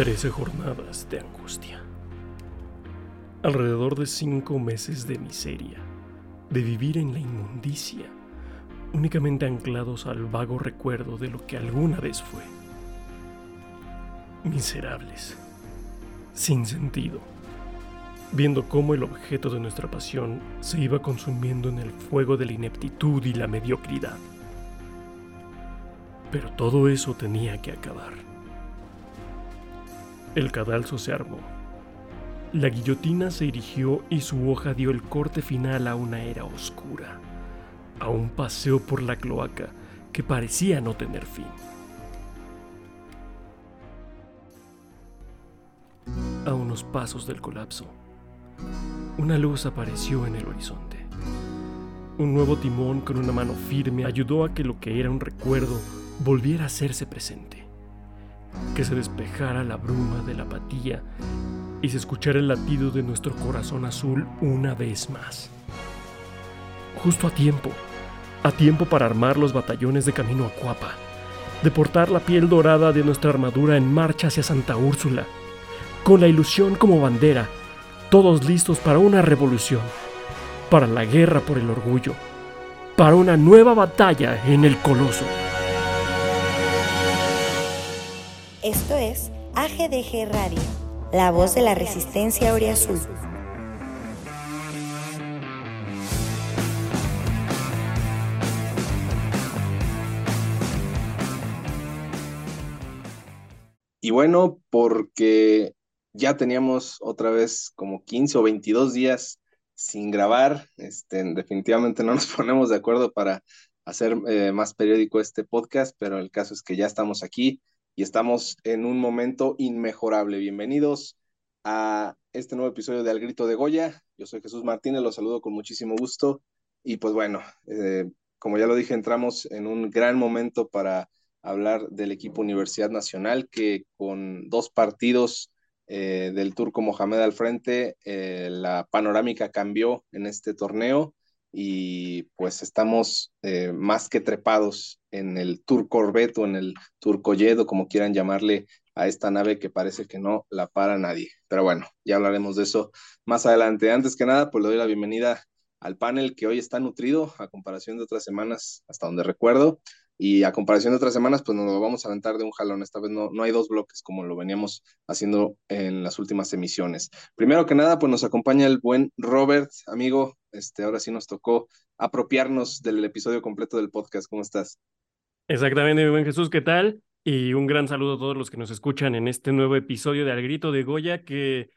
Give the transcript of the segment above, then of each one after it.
Trece jornadas de angustia. Alrededor de cinco meses de miseria, de vivir en la inmundicia, únicamente anclados al vago recuerdo de lo que alguna vez fue. Miserables, sin sentido, viendo cómo el objeto de nuestra pasión se iba consumiendo en el fuego de la ineptitud y la mediocridad. Pero todo eso tenía que acabar. El cadalso se armó. La guillotina se erigió y su hoja dio el corte final a una era oscura, a un paseo por la cloaca que parecía no tener fin. A unos pasos del colapso, una luz apareció en el horizonte. Un nuevo timón con una mano firme ayudó a que lo que era un recuerdo volviera a hacerse presente. Que se despejara la bruma de la apatía y se escuchara el latido de nuestro corazón azul una vez más. Justo a tiempo, a tiempo para armar los batallones de camino a Cuapa, de portar la piel dorada de nuestra armadura en marcha hacia Santa Úrsula, con la ilusión como bandera, todos listos para una revolución, para la guerra por el orgullo, para una nueva batalla en el Coloso. Esto es AGDG Radio, la voz de la resistencia Azul. Y bueno, porque ya teníamos otra vez como 15 o 22 días sin grabar, este, definitivamente no nos ponemos de acuerdo para hacer eh, más periódico este podcast, pero el caso es que ya estamos aquí y estamos en un momento inmejorable. Bienvenidos a este nuevo episodio de Al Grito de Goya. Yo soy Jesús Martínez, los saludo con muchísimo gusto. Y pues bueno, eh, como ya lo dije, entramos en un gran momento para hablar del equipo Universidad Nacional que con dos partidos eh, del turco Mohamed al frente, eh, la panorámica cambió en este torneo y pues estamos eh, más que trepados en el Tour Corvette o en el Tour Colledo, como quieran llamarle a esta nave que parece que no la para nadie. Pero bueno, ya hablaremos de eso más adelante. Antes que nada, pues le doy la bienvenida al panel que hoy está nutrido a comparación de otras semanas, hasta donde recuerdo. Y a comparación de otras semanas, pues nos lo vamos a aventar de un jalón. Esta vez no, no hay dos bloques como lo veníamos haciendo en las últimas emisiones. Primero que nada, pues nos acompaña el buen Robert, amigo. Este, ahora sí nos tocó apropiarnos del episodio completo del podcast. ¿Cómo estás? Exactamente, mi buen Jesús, ¿qué tal? Y un gran saludo a todos los que nos escuchan en este nuevo episodio de Al Grito de Goya, que,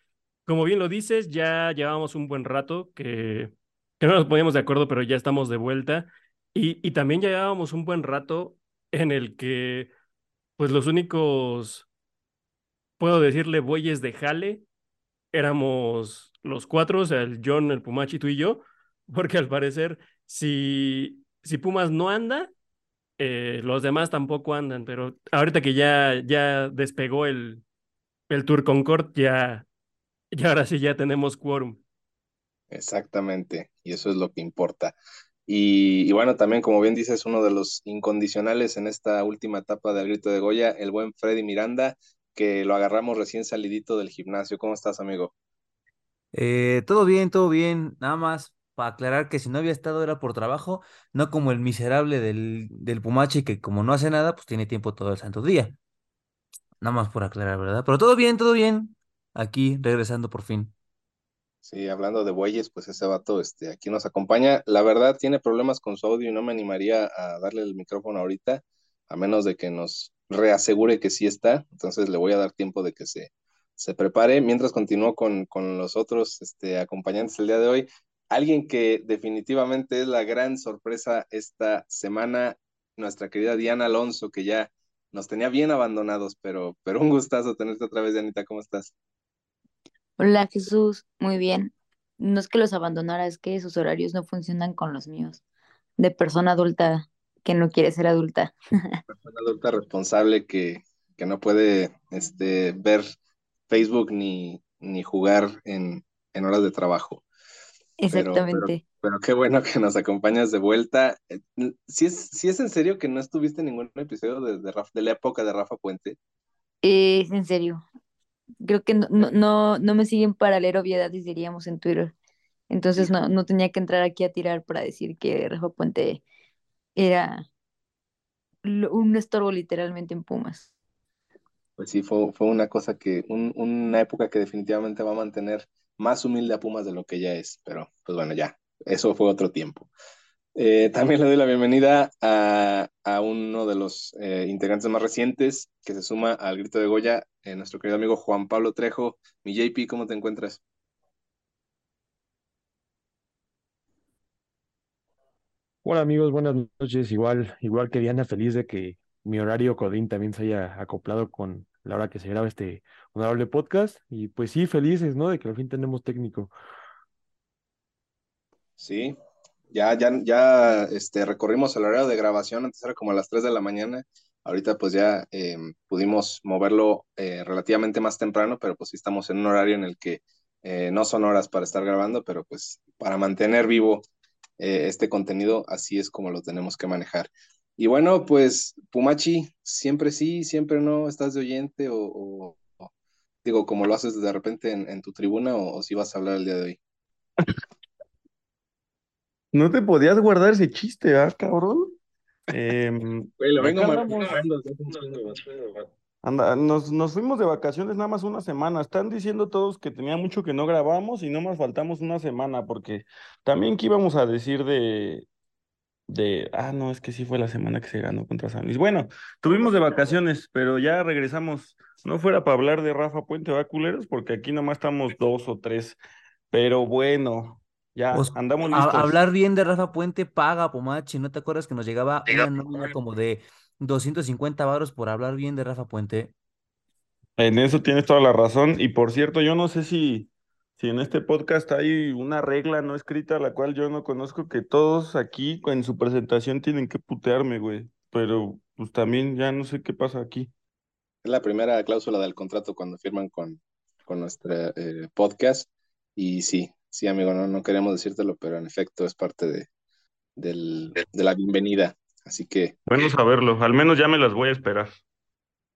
como bien lo dices, ya llevamos un buen rato que, que no nos poníamos de acuerdo, pero ya estamos de vuelta. Y, y también ya llevábamos un buen rato en el que, pues los únicos, puedo decirle, bueyes de jale, éramos los cuatro, o sea, el John, el Pumachi, tú y yo, porque al parecer, si, si Pumas no anda, eh, los demás tampoco andan, pero ahorita que ya, ya despegó el, el Tour Concord, ya, ya ahora sí ya tenemos quórum. Exactamente, y eso es lo que importa. Y, bueno, también como bien dices, uno de los incondicionales en esta última etapa del grito de Goya, el buen Freddy Miranda, que lo agarramos recién salidito del gimnasio. ¿Cómo estás, amigo? Eh, todo bien, todo bien. Nada más para aclarar que si no había estado era por trabajo, no como el miserable del, del Pumachi que como no hace nada, pues tiene tiempo todo el santo día. Nada más por aclarar, ¿verdad? Pero todo bien, todo bien. Aquí regresando por fin. Sí, hablando de bueyes, pues ese vato este, aquí nos acompaña. La verdad tiene problemas con su audio y no me animaría a darle el micrófono ahorita, a menos de que nos reasegure que sí está. Entonces le voy a dar tiempo de que se, se prepare. Mientras continúo con, con los otros este, acompañantes el día de hoy. Alguien que definitivamente es la gran sorpresa esta semana, nuestra querida Diana Alonso, que ya nos tenía bien abandonados, pero, pero un gustazo tenerte otra vez, Dianita. ¿Cómo estás? Hola Jesús, muy bien. No es que los abandonara, es que sus horarios no funcionan con los míos, de persona adulta que no quiere ser adulta. Persona adulta responsable que, que no puede este, ver Facebook ni, ni jugar en, en horas de trabajo. Exactamente. Pero, qué bueno que nos acompañas de vuelta. Eh, ¿Sí es, si es en serio que no estuviste en ningún episodio de, de, de la época de Rafa Puente? Es en serio. Creo que no, no, no, no me siguen para leer obviedades, diríamos en Twitter. Entonces no, no tenía que entrar aquí a tirar para decir que Rafa Puente era un estorbo literalmente en Pumas. Pues sí, fue, fue una cosa que, un- una época que definitivamente va a mantener más humilde a Pumas de lo que ya es, pero pues bueno, ya, eso fue otro tiempo. Eh, también le doy la bienvenida a, a uno de los eh, integrantes más recientes que se suma al Grito de Goya, eh, nuestro querido amigo Juan Pablo Trejo. Mi JP, ¿cómo te encuentras? Hola amigos, buenas noches. Igual, igual que Diana, feliz de que mi horario Codín también se haya acoplado con la hora que se graba este honorable podcast. Y pues sí, felices, ¿no? De que al fin tenemos técnico. Sí, ya, ya, ya este, recorrimos el horario de grabación, antes era como a las 3 de la mañana, ahorita pues ya eh, pudimos moverlo eh, relativamente más temprano, pero pues sí estamos en un horario en el que eh, no son horas para estar grabando, pero pues para mantener vivo eh, este contenido, así es como lo tenemos que manejar. Y bueno, pues Pumachi, siempre sí, siempre no, estás de oyente o, o- o, digo, como lo haces de repente en, en tu tribuna o, o si vas a hablar el día de hoy. No te podías guardar ese chiste, ¿ah, cabrón? Güey, lo vengo. Anda, nos, nos fuimos de vacaciones nada más una semana. Están diciendo todos que tenía mucho que no grabamos y no más faltamos una semana, porque también que íbamos a decir de, de, ah, no, es que sí fue la semana que se ganó contra San Luis. Bueno, tuvimos de vacaciones, pero ya regresamos. No fuera para hablar de Rafa Puente, va, culeros, porque aquí nada más estamos dos o tres. Pero bueno, ya Os- andamos a- listos. hablar bien de Rafa Puente paga, Pomachi. ¿No te acuerdas que nos llegaba una nómina como de 250 varos por hablar bien de Rafa Puente? En eso tienes toda la razón. Y por cierto, yo no sé si, si en este podcast hay una regla no escrita, la cual yo no conozco, que todos aquí en su presentación tienen que putearme, güey. Pero pues también ya no sé qué pasa aquí. Es la primera cláusula del contrato cuando firman con, con nuestro podcast. Y sí, sí, amigo, no, no queremos decírtelo, pero en efecto es parte de, del- de la bienvenida. Así que Bueno saberlo, al menos ya me las voy a esperar.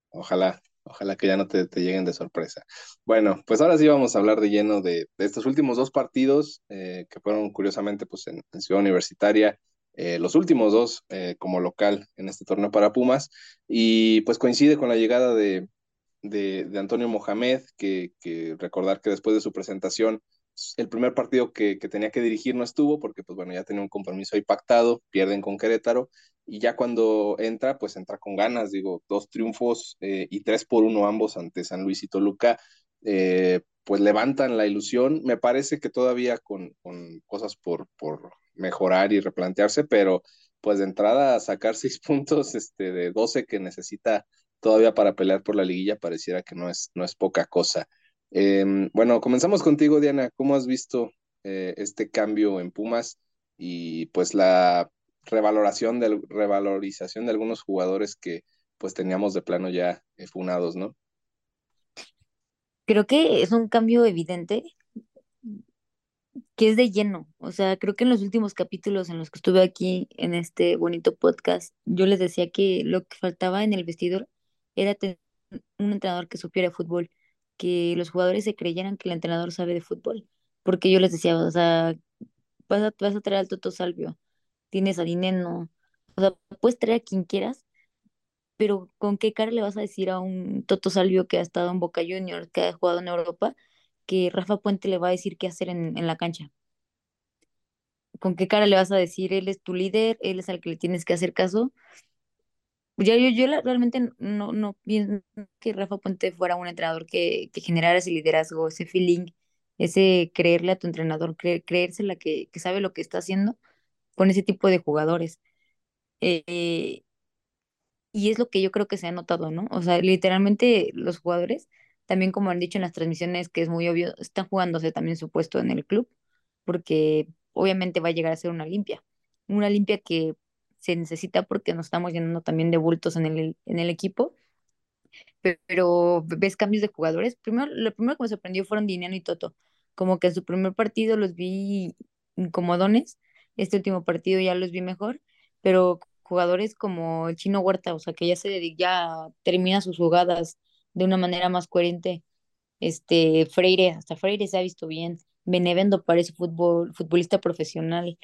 ojalá, ojalá que ya no te, te lleguen de sorpresa. Bueno, pues ahora sí vamos a hablar de lleno de, de estos últimos dos partidos eh, que fueron curiosamente pues en, en Ciudad Universitaria. eh, los últimos dos eh, como local en este torneo para Pumas y pues coincide con la llegada de, de, de Antonio Mohamed, que, que, recordar que después de su presentación, el primer partido que, que, tenía que dirigir no estuvo, porque pues bueno, ya tenía un compromiso ahí pactado, pierden con Querétaro, y ya cuando entra, pues entra con ganas, digo, dos triunfos eh, y tres por uno ambos ante San Luis y Toluca, eh, pues levantan la ilusión, me parece que todavía con, con cosas por, por mejorar y replantearse, pero pues de entrada sacar seis puntos este, de 12 que necesita todavía para pelear por la liguilla pareciera que no es, no es poca cosa. Eh, bueno, comenzamos contigo, Diana. ¿Cómo has visto eh, este cambio en Pumas y pues la revaloración de, revalorización de algunos jugadores que pues teníamos de plano ya eh, funados, ¿no? Creo que es un cambio evidente que es de lleno. O sea, creo que en los últimos capítulos en los que estuve aquí en este bonito podcast, yo les decía que lo que faltaba en el vestidor era tener un entrenador que supiera fútbol, que los jugadores se creyeran que el entrenador sabe de fútbol. Porque yo les decía, o sea, vas a, vas a traer al Toto Salvio, tienes a Dineno, o sea, puedes traer a quien quieras, pero ¿con qué cara le vas a decir a un Toto Salvio que ha estado en Boca Juniors, que ha jugado en Europa, que Rafa Puente le va a decir qué hacer en, en la cancha? ¿Con qué cara le vas a decir, él es tu líder, él es al que le tienes que hacer caso? Yo, yo la- realmente no, no pienso que Rafa Puente fuera un entrenador que, que generara ese liderazgo, ese feeling, ese creerle a tu entrenador, cre- creérsela que, que sabe lo que está haciendo con ese tipo de jugadores. Eh, y es lo que yo creo que se ha notado, ¿no? O sea, literalmente los jugadores, también como han dicho en las transmisiones, que es muy obvio, están jugándose también su puesto en el club, porque obviamente va a llegar a ser una limpia. Una limpia que se necesita porque nos estamos llenando también de bultos en el, en el equipo, pero ves cambios de jugadores. Primero, lo primero que me sorprendió fueron Dinero y Toto. Como que en su primer partido los vi incomodones, este último partido ya los vi mejor, pero jugadores como el Chino Huerta, o sea, que ya se ya termina sus jugadas de una manera más coherente, Este, Freire, hasta Freire se ha visto bien. Benevendo parece fútbol, futbolista profesional.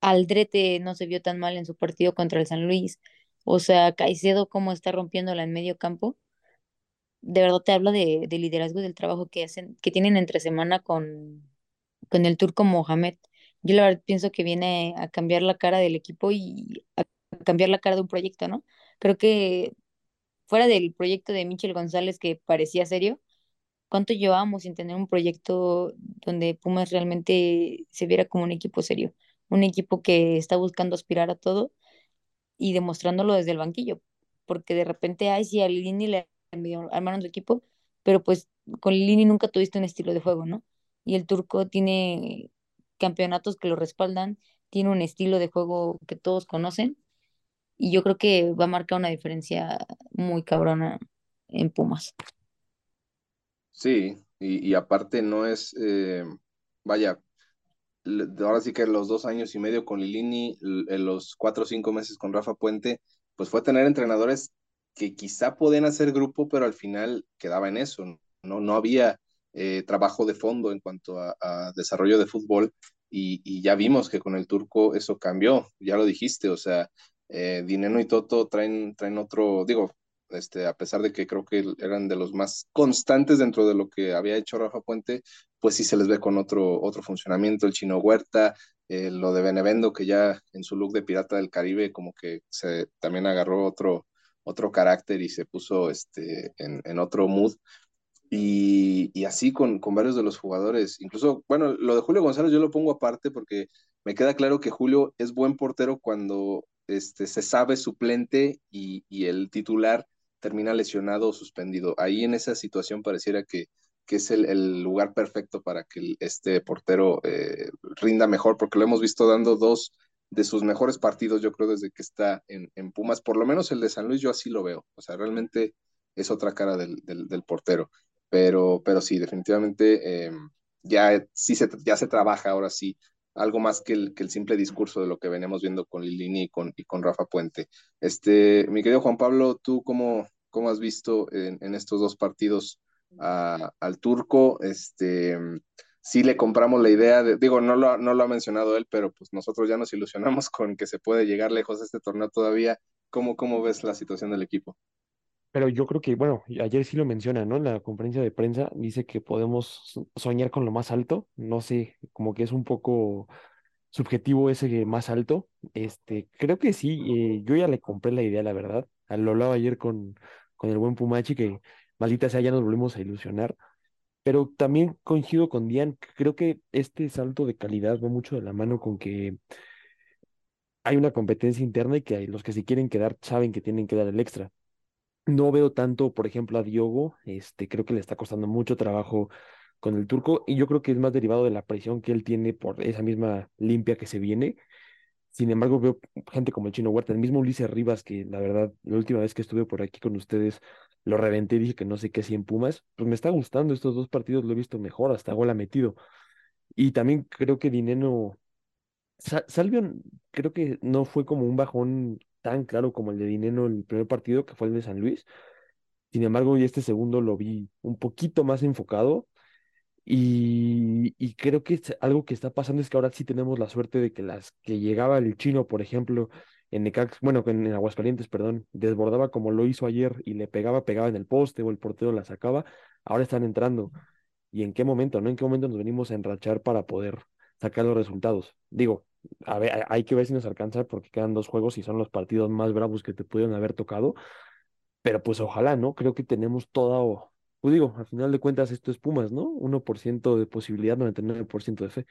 Aldrete no se vio tan mal en su partido contra el San Luis. O sea, Caicedo cómo está rompiéndola en medio campo. De verdad te habla de, de liderazgo y del trabajo que hacen, que tienen entre semana con, con el turco Mohamed. Yo la verdad pienso que viene a cambiar la cara del equipo y a cambiar la cara de un proyecto, ¿no? Creo que fuera del proyecto de Michel González que parecía serio, ¿cuánto llevábamos sin tener un proyecto donde Pumas realmente se viera como un equipo serio? Un equipo que está buscando aspirar a todo y demostrándolo desde el banquillo, porque de repente, ay, sí, a Lini le armaron su equipo, pero pues con Lini nunca tuviste un estilo de juego, ¿no? Y el turco tiene campeonatos que lo respaldan, tiene un estilo de juego que todos conocen y yo creo que va a marcar una diferencia muy cabrona en Pumas. Sí, y, y aparte no es, eh, vaya, ahora sí que los dos años y medio con Lilini, en los cuatro o cinco meses con Rafa Puente, pues fue tener entrenadores que quizá podían hacer grupo, pero al final quedaba en eso, ¿no? No había eh, trabajo de fondo en cuanto a, desarrollo de fútbol y, y ya vimos que con el turco eso cambió, ya lo dijiste, o sea, eh, Dineno y Toto traen, traen otro, digo, este, a pesar de que creo que eran de los más constantes dentro de lo que había hecho Rafa Puente, pues sí se les ve con otro, otro funcionamiento, el Chino Huerta, eh, lo de Benevendo, que ya en su look de Pirata del Caribe como que se también agarró otro, otro carácter y se puso este, en, en otro mood. Y, y así con, con varios de los jugadores. Incluso, bueno, lo de Julio González yo lo pongo aparte porque me queda claro que Julio es buen portero cuando este, se sabe suplente y, y el titular termina lesionado o suspendido. Ahí en esa situación pareciera que, que es el, el lugar perfecto para que este portero eh, rinda mejor, porque lo hemos visto dando dos de sus mejores partidos, yo creo, desde que está en, en Pumas. Por lo menos el de San Luis, yo así lo veo. O sea, realmente es otra cara del, del, portero. Pero, pero sí, definitivamente eh, ya, sí se, ya se trabaja ahora sí algo más que el, que el simple discurso de lo que venimos viendo con Lilini y con, y con Rafa Puente. Este, mi querido Juan Pablo, ¿tú cómo, cómo has visto en, estos dos partidos a, al turco? Este, sí le compramos la idea de, digo, no lo, no lo ha mencionado él, pero pues nosotros ya nos ilusionamos con que se puede llegar lejos de este torneo todavía. ¿Cómo, cómo ves la situación del equipo? Pero yo creo que, bueno, ayer sí lo menciona, ¿no? En la conferencia de prensa dice que podemos so- soñar con lo más alto. No sé, como que es un poco subjetivo ese más alto. Este, creo que sí, eh, yo ya le compré la idea, la verdad. Lo hablaba ayer con, con el buen Pumachi, que maldita sea, ya nos volvimos a ilusionar. Pero también coincido con Dian, creo que este salto de calidad va mucho de la mano con que hay una competencia interna y que los que se quieren quedar saben que tienen que dar el extra. No veo tanto, por ejemplo, a Diogo, este, creo que le está costando mucho trabajo con el turco y yo creo que es más derivado de la presión que él tiene por esa misma limpia que se viene. Sin embargo, veo gente como el Chino Huerta, el mismo Ulises Rivas, que la verdad, la última vez que estuve por aquí con ustedes, lo reventé y dije que no sé qué hacía en Pumas. Pues me está gustando estos dos partidos, lo he visto mejor, hasta gol ha metido. Y también creo que Dineno, Sa- Salvio, creo que no fue como un bajón tan claro como el de Dineno en el primer partido, que fue el de San Luis sin embargo, y este segundo lo vi un poquito más enfocado y, creo que algo que está pasando es que ahora sí tenemos la suerte de que las que llegaba el chino, por ejemplo, en Necax, bueno, en, en Aguascalientes, perdón, desbordaba como lo hizo ayer y le pegaba, pegaba en el poste o el portero la sacaba, ahora están entrando. ¿Y en qué momento, no? ¿En qué momento nos venimos a enrachar para poder sacar los resultados? Digo, a ver, hay que ver si nos alcanza porque quedan dos juegos y son los partidos más bravos que te pudieron haber tocado pero pues ojalá, ¿no? Creo que tenemos toda, pues digo, al final de cuentas esto es Pumas, ¿no? uno por ciento de posibilidad, 99% de fe.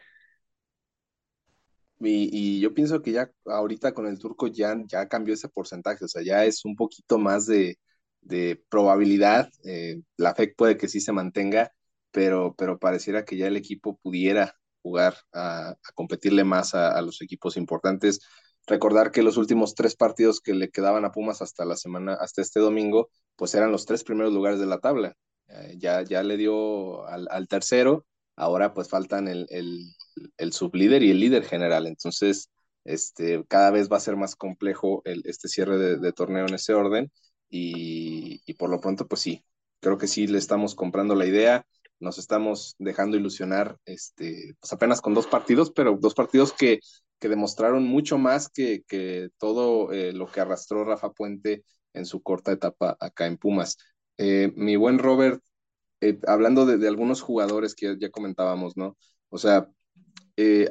Y, y yo pienso que ya ahorita con el turco ya, ya cambió ese porcentaje, o sea, ya es un poquito más de, de probabilidad. eh, la FEC puede que sí se mantenga, pero, pero pareciera que ya el equipo pudiera jugar a, competirle más a, los equipos importantes. Recordar que los últimos tres partidos que le quedaban a Pumas hasta la semana, hasta este domingo, pues eran los tres primeros lugares de la tabla. Eh, ya, ya le dio al, al tercero, ahora pues faltan el, el el sublíder y el líder general. Entonces, este, cada vez va a ser más complejo el, este cierre de, de torneo en ese orden y, y, por lo pronto, pues sí, creo que sí le estamos comprando la idea, nos estamos dejando ilusionar, este, pues apenas con dos partidos, pero dos partidos que, que demostraron mucho más que, que todo eh, lo que arrastró Rafa Puente en su corta etapa acá en Pumas. Eh, mi buen Robert, eh, hablando de, de, algunos jugadores que ya comentábamos, ¿no? O sea,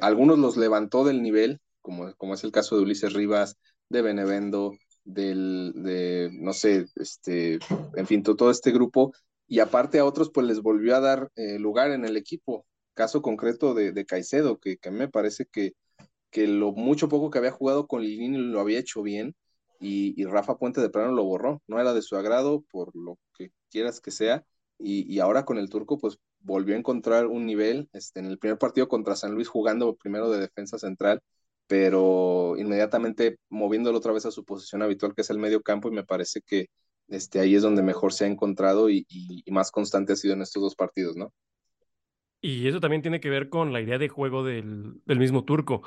algunos los levantó del nivel, como, como es el caso de Ulises Rivas, de Benevendo, del, de, no sé, este, en fin, todo este grupo, y aparte a otros, pues les volvió a dar eh, lugar en el equipo. Caso concreto de, de Caicedo, que, que me parece que, que lo mucho poco que había jugado con Lilini lo había hecho bien, y, y, Rafa Puente de plano lo borró. No era de su agrado, por lo que quieras que sea, y, y ahora con el turco, pues volvió a encontrar un nivel este, en el primer partido contra San Luis jugando primero de defensa central pero inmediatamente moviéndolo otra vez a su posición habitual, que es el medio campo, y me parece que este, ahí es donde mejor se ha encontrado y, más constante ha sido en estos dos partidos, ¿no? Y eso también tiene que ver con la idea de juego del, del mismo turco.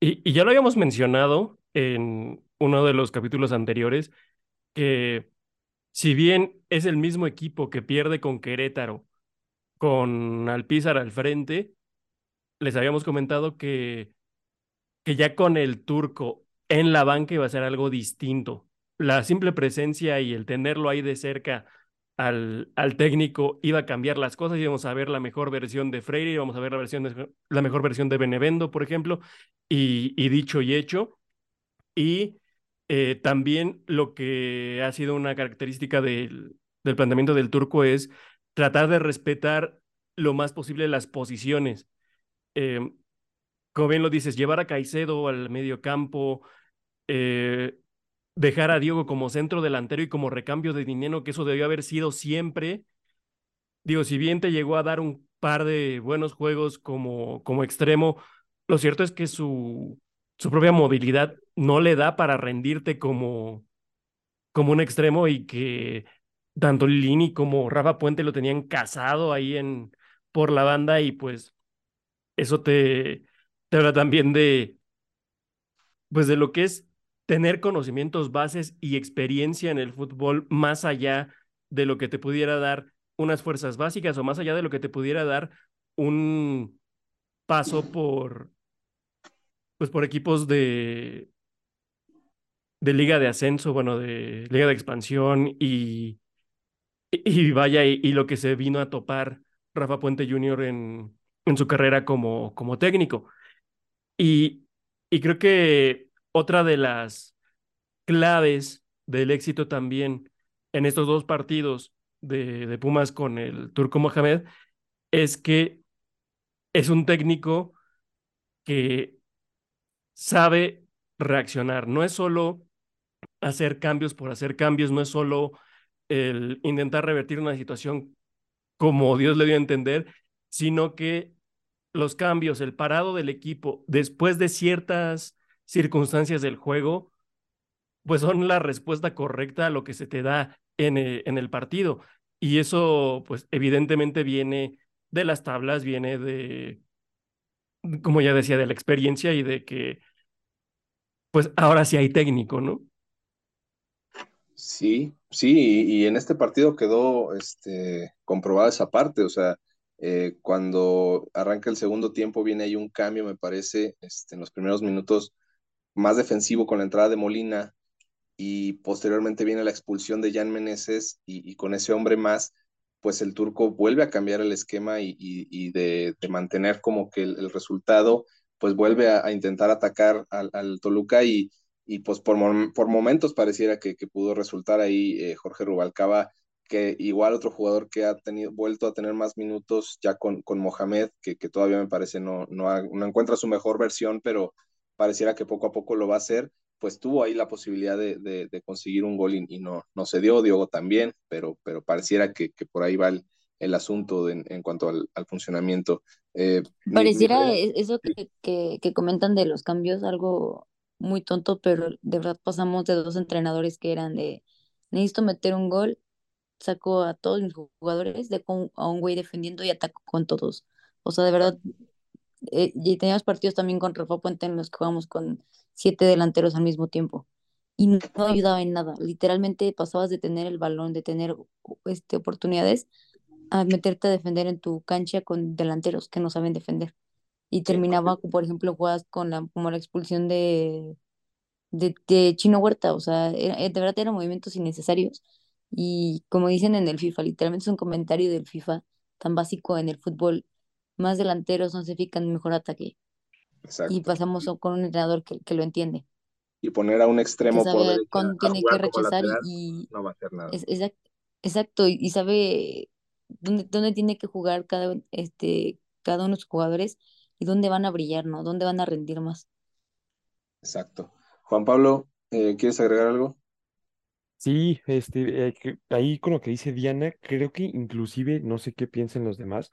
Y, y, ya lo habíamos mencionado en uno de los capítulos anteriores, que si bien es el mismo equipo que pierde con Querétaro, con Alpizar al frente, les habíamos comentado que que ya con el turco en la banca iba a ser algo distinto. La simple presencia y el tenerlo ahí de cerca al, al técnico iba a cambiar las cosas, íbamos a ver la mejor versión de Freire, íbamos a ver la, versión de, la mejor versión de Benevendo, por ejemplo, y, y dicho y hecho. Y eh, también lo que ha sido una característica del, del planteamiento del turco es tratar de respetar lo más posible las posiciones. Eh, como bien lo dices, llevar a Caicedo al medio campo, eh, dejar a Diego como centro delantero y como recambio de dinero, que eso debió haber sido siempre. Digo, si bien te llegó a dar un par de buenos juegos como, como extremo, lo cierto es que su, su propia movilidad no le da para rendirte como, como un extremo y que tanto Lini como Rafa Puente lo tenían casado ahí en, por la banda y pues eso te, te habla también de, pues de lo que es tener conocimientos bases y experiencia en el fútbol más allá de lo que te pudiera dar unas fuerzas básicas o más allá de lo que te pudiera dar un paso por, pues por equipos de, de liga de ascenso, bueno, de liga de expansión y, y vaya, y, lo que se vino a topar Rafa Puente Jr. en, en su carrera como, como técnico. Y, y creo que otra de las claves del éxito también en estos dos partidos de, Pumas con el Turco Mohamed es que es un técnico que sabe reaccionar. No es solo hacer cambios por hacer cambios, no es solo el intentar revertir una situación como Dios le dio a entender, sino que los cambios, el parado del equipo después de ciertas circunstancias del juego, pues son la respuesta correcta a lo que se te da en eh, en el partido. Y eso, pues evidentemente viene de las tablas, viene de, como ya decía, de la experiencia y de que, pues ahora sí hay técnico, ¿no? Sí, sí, y, y en este partido quedó este, comprobada esa parte, o sea, eh, cuando arranca el segundo tiempo viene ahí un cambio, me parece, este, en los primeros minutos más defensivo con la entrada de Molina y posteriormente viene la expulsión de Jan Meneses y, con ese hombre más, pues el turco vuelve a cambiar el esquema y, de, mantener como que el, resultado, pues vuelve a, intentar atacar al, Toluca y, pues por, por momentos pareciera que, pudo resultar ahí eh, Jorge Rubalcaba que igual otro jugador que ha tenido, vuelto a tener más minutos ya con, con Mohamed, que, que todavía me parece no, no, encuentra su mejor versión, pero pareciera que poco a poco lo va a hacer, pues tuvo ahí la posibilidad de, de, de conseguir un gol y, y, no, no se dio, Diogo también, pero, pero pareciera que, que por ahí va el, el asunto de, en cuanto al, al funcionamiento. Eh, pareciera mi, mi... eso que, que, que comentan de los cambios, algo muy tonto, pero de verdad pasamos de dos entrenadores que eran de necesito meter un gol sacó a todos mis jugadores, de a un güey defendiendo y atacó con todos. O sea, de verdad, eh, y teníamos partidos también con Rafa Puente en los que jugamos con siete delanteros al mismo tiempo. Y no ayudaba en nada. Literalmente pasabas de tener el balón, de tener este, oportunidades a meterte a defender en tu cancha con delanteros que no saben defender. Y terminaba, por ejemplo, jugadas con la, como la expulsión de, de, de Chino Huerta, o sea, era- de verdad eran movimientos innecesarios. Y como dicen en el FIFA, literalmente es un comentario del FIFA tan básico en el fútbol, más delanteros no significan mejor ataque. Y Exacto. pasamos a- con un entrenador que, que lo entiende, Y poner a un que extremo por derecha tiene que rechazar y, lateral, y no va a hacer nada. es, exact- exacto, y, y sabe dónde, dónde tiene que jugar cada, este, cada uno de sus jugadores y dónde van a brillar, ¿no? Dónde van a rendir más. Exacto. Juan Pablo, eh, ¿quieres agregar algo? Sí, este, eh, que- ahí con lo que dice Diana, creo que inclusive, no sé qué piensen los demás,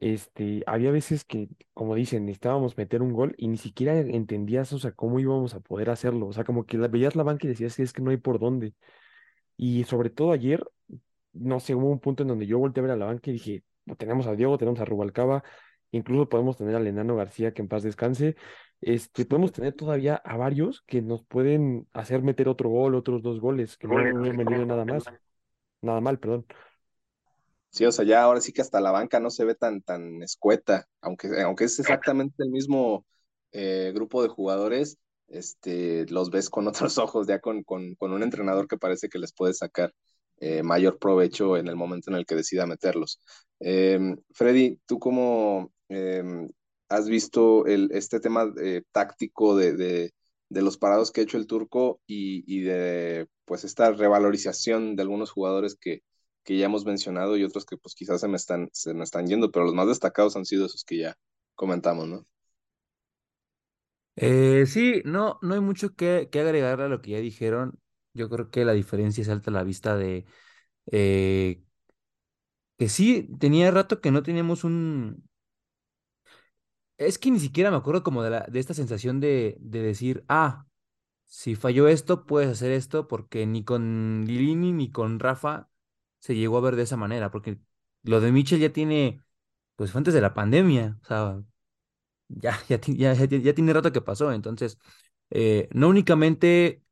este, había veces que, como dicen, necesitábamos meter un gol y ni siquiera entendías, o sea, cómo íbamos a poder hacerlo, o sea, como que la- veías la banca y decías, es que no hay por dónde. Y sobre todo ayer, no sé, hubo un punto en donde yo volteé a ver a la banca y dije, "Pues tenemos a Diego, tenemos a Rubalcaba, incluso podemos tener al Enano García, que en paz descanse, este, podemos tener todavía a varios que nos pueden hacer meter otro gol, otros dos goles, que no, no venido nada más, nada mal, perdón. Sí, o sea, ya ahora sí que hasta la banca no se ve tan, tan escueta, aunque, aunque es exactamente el mismo eh, grupo de jugadores, este, los ves con otros ojos, ya con, con, con un entrenador que parece que les puede sacar eh, mayor provecho en el momento en el que decida meterlos. Eh, Freddy, ¿tú cómo eh, has visto el, este tema eh, táctico de, de, de, los parados que ha hecho el turco y, y de pues esta revalorización de algunos jugadores que que ya hemos mencionado y otros que pues quizás se me están, se me están yendo, pero los más destacados han sido esos que ya comentamos, ¿no? Eh, sí, no, no hay mucho que, que agregar a lo que ya dijeron. Yo creo que la diferencia salta a la vista de eh, que sí, tenía rato que no teníamos un... Es que ni siquiera me acuerdo como de, la, de esta sensación de, de decir, ah, si falló esto, puedes hacer esto, porque ni con Lilini ni con Rafa se llegó a ver de esa manera, porque lo de Mitchell ya tiene, pues fue antes de la pandemia, o sea, ya, ya, ya, ya tiene rato que pasó, entonces, eh, no únicamente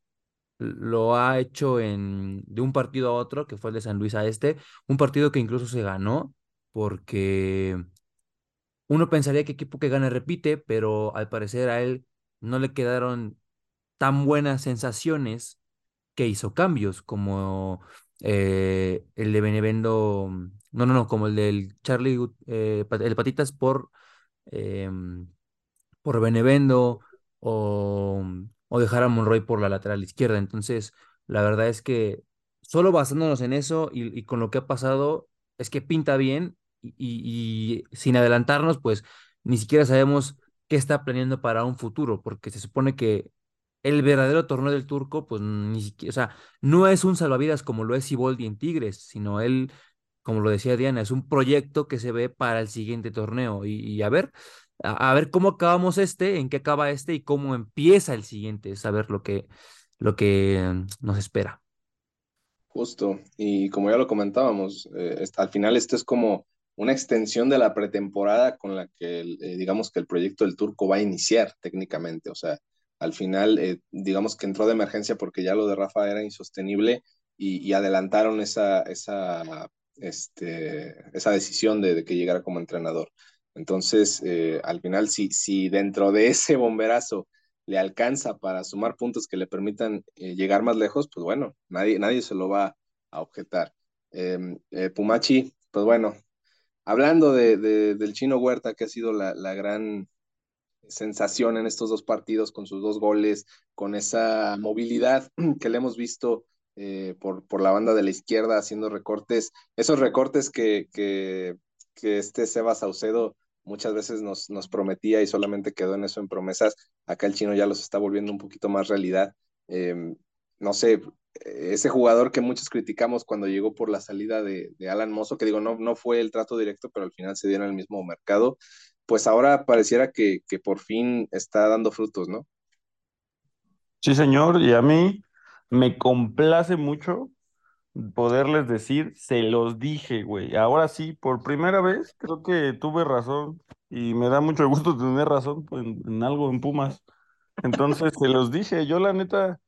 lo ha hecho en, de un partido a otro, que fue el de San Luis a este, un partido que incluso se ganó, porque uno pensaría que equipo que gana repite, pero al parecer a él no le quedaron tan buenas sensaciones que hizo cambios, como eh, el de Benevendo, mm, no, no, no, como el del Charlie, eh, el Patitas por, em, por Benevendo o, o dejar a Monroy por la lateral izquierda. Entonces, la verdad es que solo basándonos en eso y, con lo que ha pasado, es que pinta bien y sin adelantarnos, pues ni siquiera sabemos qué está planeando para un futuro, porque se supone que el verdadero torneo del turco, pues ni siquiera, o sea, no es un salvavidas como lo es Siboldi en Tigres, sino él, como lo decía Diana, es un proyecto que se ve para el siguiente torneo. Y, a ver, a, ver cómo acabamos este, en qué acaba este y cómo empieza el siguiente, saber lo que, lo que nos espera. Justo, y como ya lo comentábamos, eh, al final esto es como una extensión de la pretemporada con la que, eh, digamos que el proyecto del Turco va a iniciar técnicamente, o sea, al final, eh, digamos que entró de emergencia porque ya lo de Rafa era insostenible y, adelantaron esa, esa, este, esa decisión de, que llegara como entrenador. Entonces, eh, al final, si, si dentro de ese bomberazo le alcanza para sumar puntos que le permitan eh, llegar más lejos, pues bueno, nadie, nadie se lo va a objetar. Eh, Pumachi, pues bueno, hablando de, del chino Huerta, que ha sido la, la, gran sensación en estos dos partidos, con sus dos goles, con esa movilidad que le hemos visto eh, por, por, la banda de la izquierda haciendo recortes, esos recortes que, que, que este Seba Saucedo muchas veces nos, nos, prometía y solamente quedó en eso en promesas. Acá el chino ya los está volviendo un poquito más realidad. Eh, no sé, ese jugador que muchos criticamos cuando llegó por la salida de, de, Alan Mozo, que digo, no, no fue el trato directo, pero al final se dio en el mismo mercado, pues ahora pareciera que, que por fin está dando frutos, ¿no? Sí, señor, y a mí me complace mucho poderles decir, se los dije, güey. Ahora sí, por primera vez, creo que tuve razón y me da mucho gusto tener razón en, en algo en Pumas. Entonces, se los dije, yo la neta,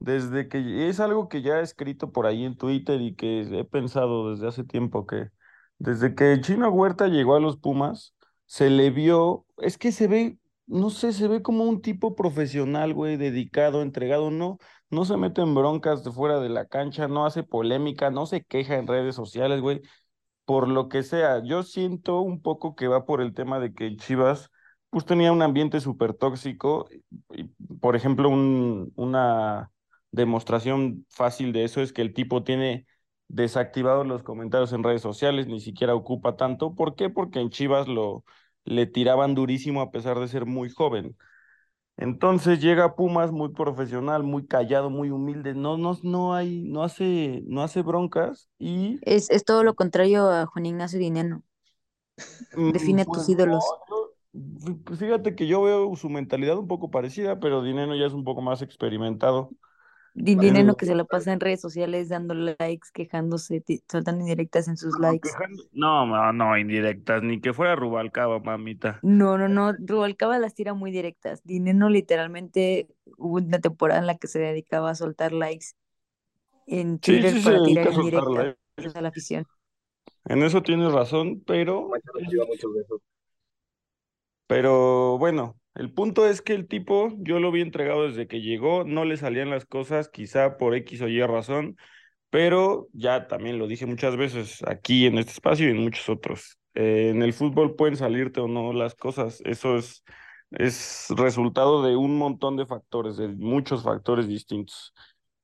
desde que es algo que ya he escrito por ahí en Twitter y que he pensado desde hace tiempo que desde que Chino Huerta llegó a los Pumas, se le vio, es que se ve, no sé, se ve como un tipo profesional, güey, dedicado, entregado, no, no se mete en broncas de fuera de la cancha, no hace polémica, no se queja en redes sociales, güey, por lo que sea. Yo siento un poco que va por el tema de que Chivas, pues tenía un ambiente súper tóxico, y, por ejemplo, un, una demostración fácil de eso es que el tipo tiene desactivados los comentarios en redes sociales, ni siquiera ocupa tanto. ¿Por qué? Porque en Chivas lo le tiraban durísimo a pesar de ser muy joven. Entonces llega Pumas muy profesional, muy callado, muy humilde, no, no, no hay, no hace, no hace broncas y Es, es todo lo contrario a Juan Ignacio Dineno. mm, Define pues tus no, ídolos. fí- fíjate que yo veo su mentalidad un poco parecida, pero Dineno ya es un poco más experimentado. Di- Tiene Dineno los que se la pasa en redes sociales dando likes, quejándose, soltando indirectas en sus likes. No, no, no, indirectas, ni que fuera Rubalcaba, mamita. No, no, no. Rubalcaba las tira muy directas. Dineno literalmente hubo una temporada en la que se dedicaba a soltar likes en Sí, Twitter sí se para tirar a soltarla. indirectas a la afición. En eso tienes razón, pero Pero bueno, el punto es que el tipo, yo lo vi entregado desde que llegó, no le salían las cosas, quizá por X o Y razón, pero ya también lo dije muchas veces aquí en este espacio y en muchos otros. eh, en el fútbol pueden salirte o no las cosas, eso es, es resultado de un montón de factores, de muchos factores distintos.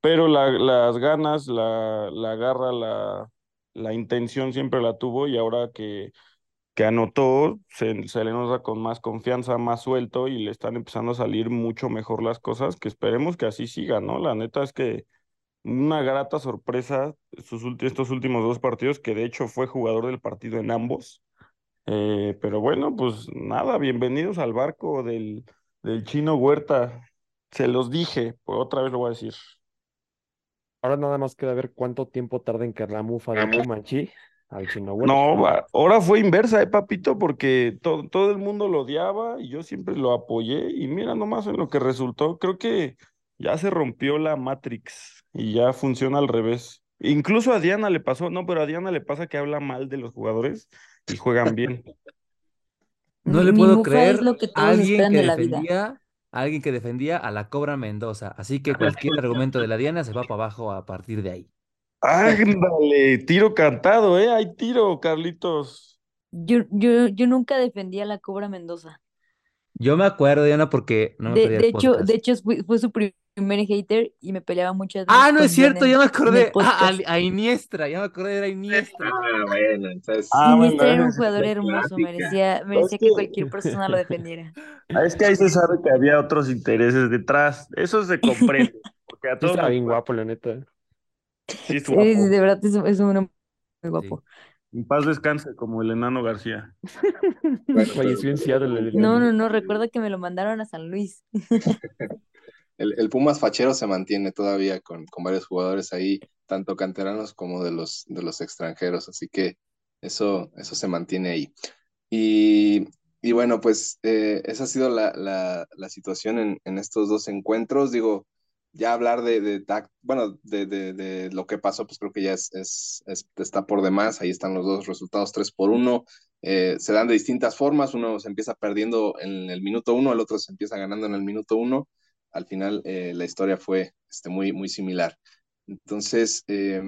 Pero la- las ganas, la, la garra, la, la intención siempre la tuvo y ahora que que anotó, se, se le nota con más confianza, más suelto y le están empezando a salir mucho mejor las cosas, que esperemos que así siga, ¿no? La neta es que una grata sorpresa sus estos últimos dos partidos, que de hecho fue jugador del partido en ambos. Eh, pero bueno, pues nada, bienvenidos al barco del, del Chino Huerta. Se los dije, pues otra vez lo voy a decir. Ahora nada más queda ver cuánto tiempo tarda en que la mufa de al chino Huerta. No, va- ahora fue inversa, eh, papito, porque to- todo el mundo lo odiaba y yo siempre lo apoyé y mira nomás en lo que resultó. Creo que ya se rompió la Matrix y ya funciona al revés. Incluso a Diana le pasó, no, pero a Diana le pasa que habla mal de los jugadores y juegan bien. No le Mi puedo creer es lo que alguien que de la vida. defendía, a alguien que defendía a la Cobra Mendoza. Así que cualquier argumento de la Diana se va para abajo a partir de ahí. Ándale, tiro cantado, ¿eh? Hay tiro, Carlitos. Yo, yo, yo nunca defendí a la Cobra Mendoza. Yo me acuerdo, Diana, porque no me De, de hecho, de hecho fue, fue su pri- primer hater y me peleaba muchas Ah, veces no con es cierto, ya me acordé. Ah, podcast. a, a Iniestra, ya me acordé, era Iniestra. Ah, bueno, entonces. Ah, bueno, Iniesta era un jugador hermoso, merecía, merecía que cualquier persona lo defendiera. Es que ahí se sabe que había otros intereses detrás. Eso se comprende, porque a todos nos bien guapo, la neta. Sí, es Sí, guapo. de verdad es, un- es un hombre muy Sí. guapo. En paz descanse, como el enano García. Bueno, Falleció en Seattle el No, no, no, recuerda que me lo mandaron a San Luis. El, el Pumas fachero se mantiene todavía con, con varios jugadores ahí, tanto canteranos como de los, de los extranjeros, así que eso, eso se mantiene ahí. Y, y bueno, pues eh, esa ha sido la, la, la situación en, en estos dos encuentros. Digo, ya hablar de, de tac- bueno, de, de, de lo que pasó, pues creo que ya es, es, es- está por demás. Ahí están los dos resultados, 3 por 1. Eh, se dan de distintas formas. Uno se empieza perdiendo en el minuto 1, el otro se empieza ganando en el minuto 1. Al final, eh, la historia fue este, muy, muy similar. Entonces, eh,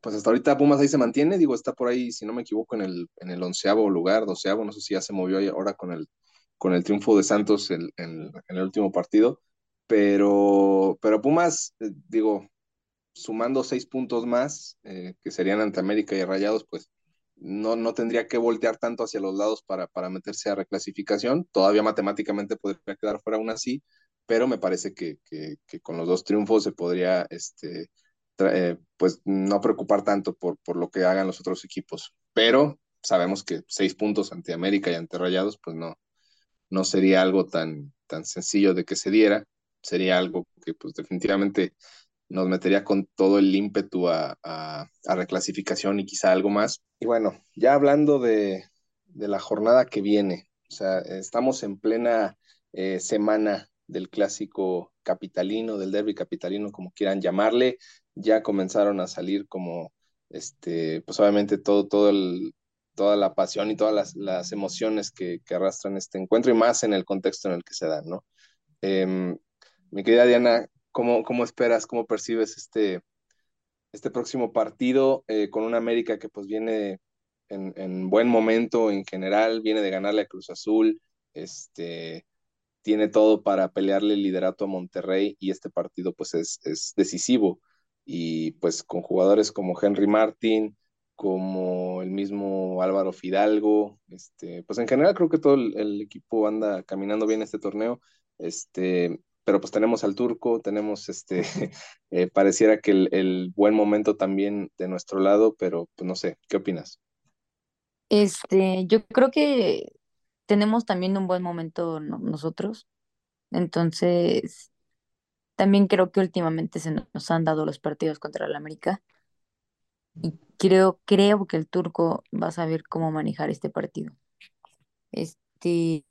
pues hasta ahorita Pumas ahí se mantiene. Digo, está por ahí, si no me equivoco, en el, en el onceavo lugar, doceavo. No sé si ya se movió ahora con el, con el triunfo de Santos en, en- en el último partido. Pero, pero Pumas, eh, digo, sumando seis puntos más, eh, que serían ante América y Rayados, pues no, no tendría que voltear tanto hacia los lados para, para meterse a reclasificación. Todavía matemáticamente podría quedar fuera aún así, pero me parece que, que, con los dos triunfos se podría, este, eh, pues, no preocupar tanto por, por lo que hagan los otros equipos. Pero sabemos que seis puntos ante América y ante Rayados, pues no, no sería algo tan, tan sencillo de que se diera. Sería algo que, pues, definitivamente nos metería con todo el ímpetu a, a, reclasificación y quizá algo más. Y bueno, ya hablando de, de la jornada que viene, o sea, estamos en plena eh, semana del clásico capitalino, del derby capitalino, como quieran llamarle, ya comenzaron a salir como, este, pues obviamente todo, todo toda la pasión y todas las, las emociones que, que, arrastran este encuentro y más en el contexto en el que se dan, ¿no? Eh, mi querida Diana, ¿cómo, ¿cómo, esperas, cómo percibes este, este próximo partido eh, con una América que pues viene en, en, buen momento en general, viene de ganarle a Cruz Azul, este, tiene todo para pelearle el liderato a Monterrey y este partido pues es, es decisivo y pues con jugadores como Henry Martin, como el mismo Álvaro Fidalgo, este, pues en general creo que todo el, el, equipo anda caminando bien este torneo, este, pero pues tenemos al turco, tenemos este, eh, pareciera que el, buen momento también de nuestro lado, pero pues no sé, ¿qué opinas? Este, yo creo que tenemos también un buen momento nosotros, entonces también creo que últimamente se nos han dado los partidos contra el América y creo, creo que el turco va a saber cómo manejar este partido. Este,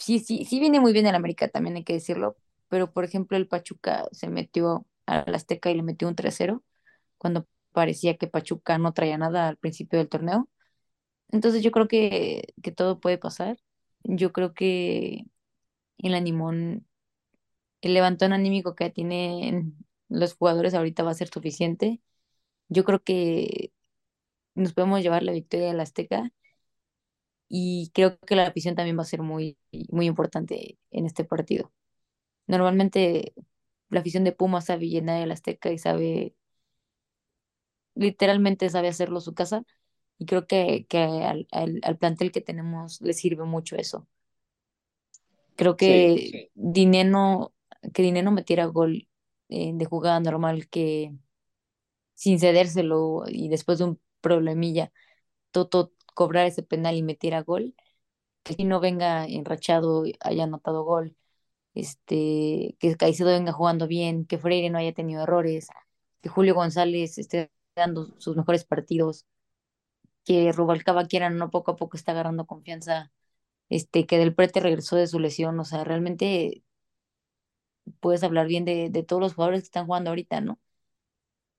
sí, sí, sí viene muy bien el América, también hay que decirlo, pero por ejemplo el Pachuca se metió al Azteca y le metió un 3-0 cuando parecía que Pachuca no traía nada al principio del torneo. Entonces yo creo que, que todo puede pasar. Yo creo que el animón, el levantón anímico que tienen los jugadores ahorita va a ser suficiente. Yo creo que nos podemos llevar la victoria al Azteca y creo que la afición también va a ser muy, muy importante en este partido. Normalmente la afición de Pumas sabe llenar el Azteca y sabe, literalmente sabe hacerlo su casa y creo que, que al, al, al, plantel que tenemos le sirve mucho eso. Creo que sí, sí. Dineno, que Dineno metiera gol eh, de jugada normal que sin cedérselo y después de un problemilla, Toto cobrar ese penal y metiera gol, que si no venga enrachado, haya anotado gol, este, que Caicedo venga jugando bien, que Freire no haya tenido errores, que Julio González esté dando sus mejores partidos, que Rubalcaba quiera no poco a poco está agarrando confianza, este, que Del Prete regresó de su lesión, o sea, realmente puedes hablar bien de, de todos los jugadores que están jugando ahorita, ¿no?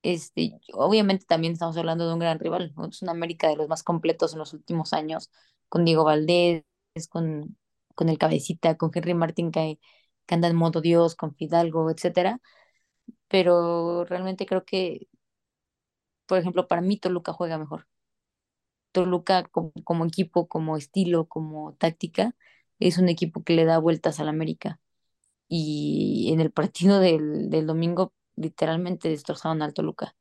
Este, obviamente también estamos hablando de un gran rival, es una América de los más completos en los últimos años, con Diego Valdés, con, con el Cabecita, con Henry Martín que, que anda en modo Dios, con Fidalgo, etcétera, pero realmente creo que, por ejemplo, para mí Toluca juega mejor. Toluca como, como equipo, como estilo, como táctica, es un equipo que le da vueltas al América. Y en el partido del, del domingo literalmente destrozaron al Toluca.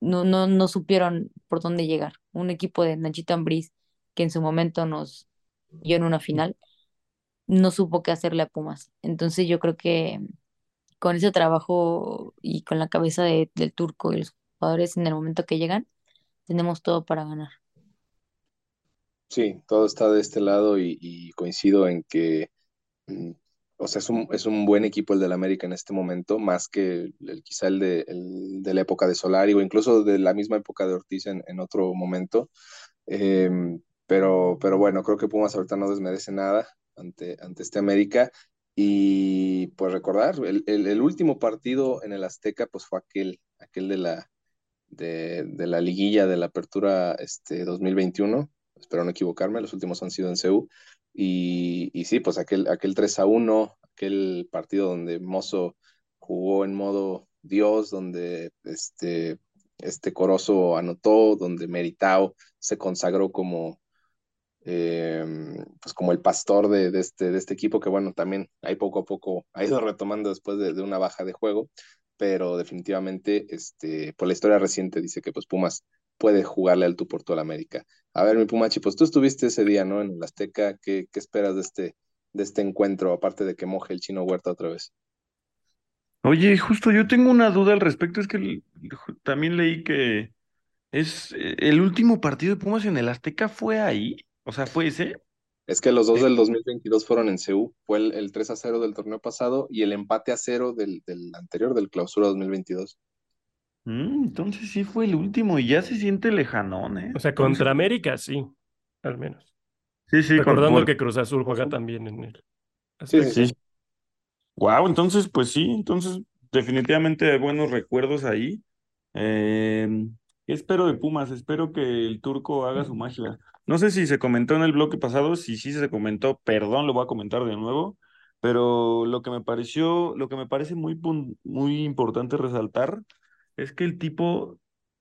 No, no, no supieron por dónde llegar. Un equipo de Nachito Ambriz, que en su momento nos dio en una final, no supo qué hacerle a Pumas. Entonces yo creo que con ese trabajo y con la cabeza de, del turco y los jugadores en el momento que llegan, tenemos todo para ganar. Sí, todo está de este lado y, y coincido en que o sea, es un, es un buen equipo el del América en este momento, más que el, quizá el de, el de, la época de Solari o incluso de la misma época de Ortiz en, otro momento. Eh, pero, pero bueno, creo que Pumas ahorita no desmerece nada ante, ante este América. Y pues recordar, el, el, último partido en el Azteca pues fue aquel, aquel de la, de la liguilla de la apertura este, 2021. Espero no equivocarme, los últimos han sido en CEU. Y, sí, pues aquel, aquel 3 a 1, aquel partido donde Mozo jugó en modo Dios, donde este, este Corozo anotó, donde Meritao se consagró como, eh, pues como el pastor de, este, de este equipo, que bueno, también ahí poco a poco ha ido retomando después de, de una baja de juego, pero definitivamente este, por la historia reciente dice que pues Pumas puede jugarle al tú por toda la América. A ver, mi Pumachi, pues tú estuviste ese día, ¿no? En el Azteca, ¿qué, qué esperas de este, de este encuentro, aparte de que moje el chino Huerta otra vez? Oye, justo yo tengo una duda al respecto, es que también leí que es eh, el último partido de Pumas en el Azteca fue ahí, o sea, fue ese. Es que los dos del 2022 fueron en CEU, fue el, el 3 a 0 del torneo pasado y el empate a 0 del, del anterior, del clausura 2022. Mm, entonces sí fue el último y ya se siente lejanón, ¿eh? O sea, Entonces, contra América sí, al menos. sí, sí, Recordando que Cruz Azul juega también en él. Sí, sí, sí. Wow, entonces, pues sí, entonces definitivamente hay buenos recuerdos ahí. Eh, ¿qué espero de Pumas? Espero que el turco haga su magia. No sé si se comentó en el bloque pasado, si sí se comentó, perdón, lo voy a comentar de nuevo, pero lo que me pareció, lo que me parece muy, muy importante resaltar es que el tipo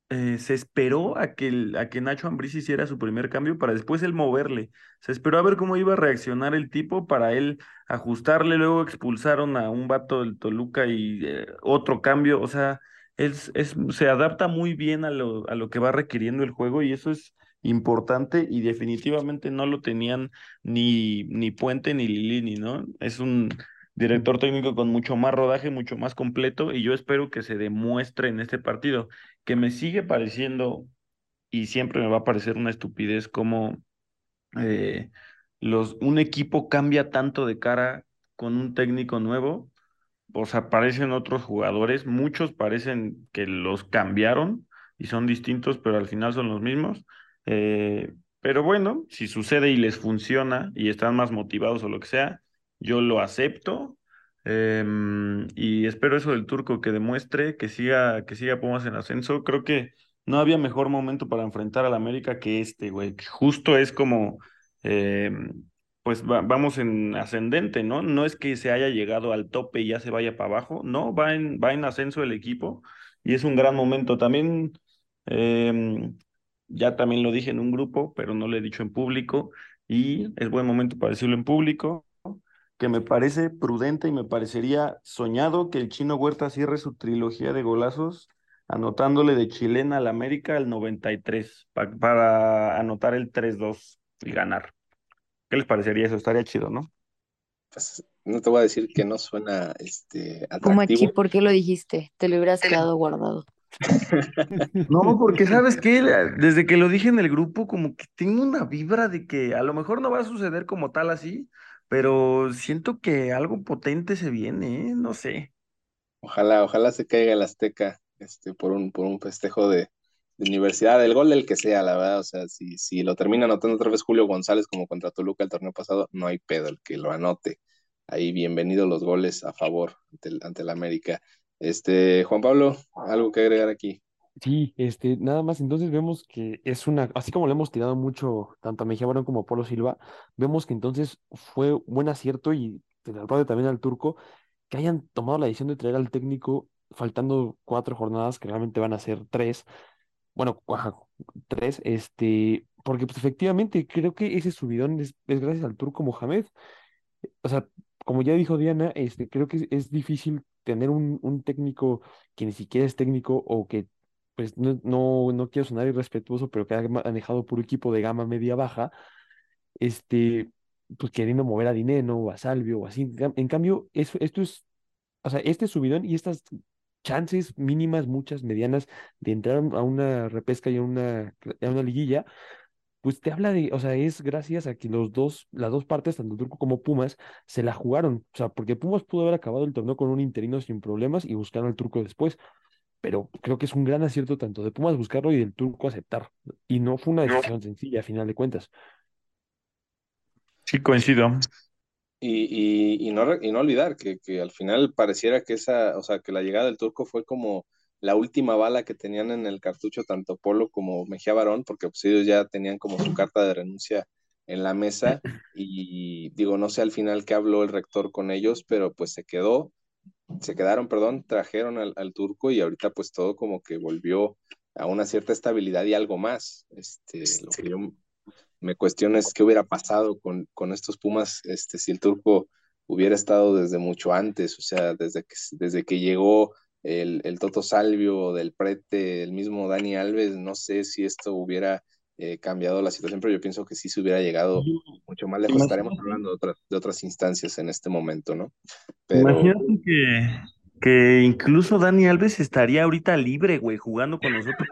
eh, se esperó a que, el- a que Nacho Ambriz hiciera su primer cambio para después él moverle. Se esperó a ver cómo iba a reaccionar el tipo para él ajustarle. Luego expulsaron a un vato del Toluca y eh, otro cambio. O sea, es, es, se adapta muy bien a lo, a lo que va requiriendo el juego y eso es importante y definitivamente no lo tenían ni, ni Puente ni Lilini, ¿no? Es un director técnico con mucho más rodaje, mucho más completo y yo espero que se demuestre en este partido que me sigue pareciendo y siempre me va a parecer una estupidez como eh, los, un equipo cambia tanto de cara con un técnico nuevo. Sea, aparecen otros jugadores, muchos parecen que los cambiaron y son distintos, pero al final son los mismos. Eh, pero bueno, si sucede y les funciona y están más motivados o lo que sea, yo lo acepto. Em, y espero eso del turco que demuestre que siga, que siga Pumas en ascenso. Creo que no había mejor momento para enfrentar al América que este, güey. que Justo es como, em, pues va- vamos en ascendente, ¿no? No es que se haya llegado al tope y ya se vaya para abajo, no, va en, va en ascenso el equipo y es un gran momento. También, em, ya también lo dije en un grupo, pero no lo he dicho en público y es buen momento para decirlo en público que me parece prudente y me parecería soñado que el Chino Huerta cierre su trilogía de golazos anotándole de chilena al América al 93 pa- para anotar el 3-2 y ganar. ¿Qué les parecería eso? Estaría chido, ¿no? Pues no te voy a decir que no suena este, atractivo. ¿por qué lo dijiste? Te lo hubieras quedado guardado. No, porque sabes que desde que lo dije en el grupo, como que tengo una vibra de que a lo mejor no va a suceder como tal así, pero siento que algo potente se viene, ¿eh? No sé. Ojalá, ojalá se caiga el Azteca este, por un, por un festejo de, universidad, el gol del que sea, la verdad. O sea, si, si lo termina anotando otra vez Julio González como contra Toluca el torneo pasado, no hay pedo, el que lo anote. Ahí bienvenidos los goles a favor ante el, ante el América. Este, Juan Pablo, algo que agregar aquí. Sí, este, nada más, entonces vemos que es una, así como le hemos tirado mucho tanto a Mejía Barón como a Polo Silva, vemos que entonces fue buen acierto y le aplaude también al turco que hayan tomado la decisión de traer al técnico faltando cuatro jornadas, que realmente van a ser tres, bueno, tres, este, porque pues efectivamente creo que ese subidón es, es gracias al turco Mohamed. O sea, como ya dijo Diana, este, creo que es difícil tener un, un técnico que ni siquiera es técnico o que, pues, no, no, no quiero sonar irrespetuoso, pero que ha manejado por equipo de gama media baja, este, pues queriendo mover a Dineno o a Salvio o así. En cam- en cambio, esto es, o sea, este subidón y estas chances mínimas, muchas, medianas, de entrar a una repesca y a una, a una liguilla pues te habla de, o sea, es gracias a que los dos, las dos partes, tanto Turco como Pumas, se la jugaron. O sea, porque Pumas pudo haber acabado el torneo con un interino sin problemas y buscar al Turco después. Pero creo que es un gran acierto tanto de Pumas buscarlo y del Turco aceptar. Y no fue una decisión sencilla, a final de cuentas. Sí, coincido. Y, y, y no, y no olvidar que, que al final pareciera que esa, o sea, que la llegada del turco fue como la última bala que tenían en el cartucho tanto Polo como Mejía Barón, porque pues ellos ya tenían como su carta de renuncia en la mesa y digo, no sé al final qué habló el rector con ellos, pero pues se quedó, se quedaron, perdón, trajeron al, al turco y ahorita pues todo como que volvió a una cierta estabilidad y algo más. Este, lo que yo me cuestiono es qué hubiera pasado con, con estos Pumas este, si el turco hubiera estado desde mucho antes, o sea, desde que, desde que llegó el, el Toto Salvio, del Prete, el mismo Dani Alves, no sé si esto hubiera eh, cambiado la situación, pero yo pienso que sí se hubiera llegado mucho más lejos. Estaremos hablando de otras, de otras instancias en este momento, ¿no? Pero imagínate que, que incluso Dani Alves estaría ahorita libre, güey, jugando con nosotros.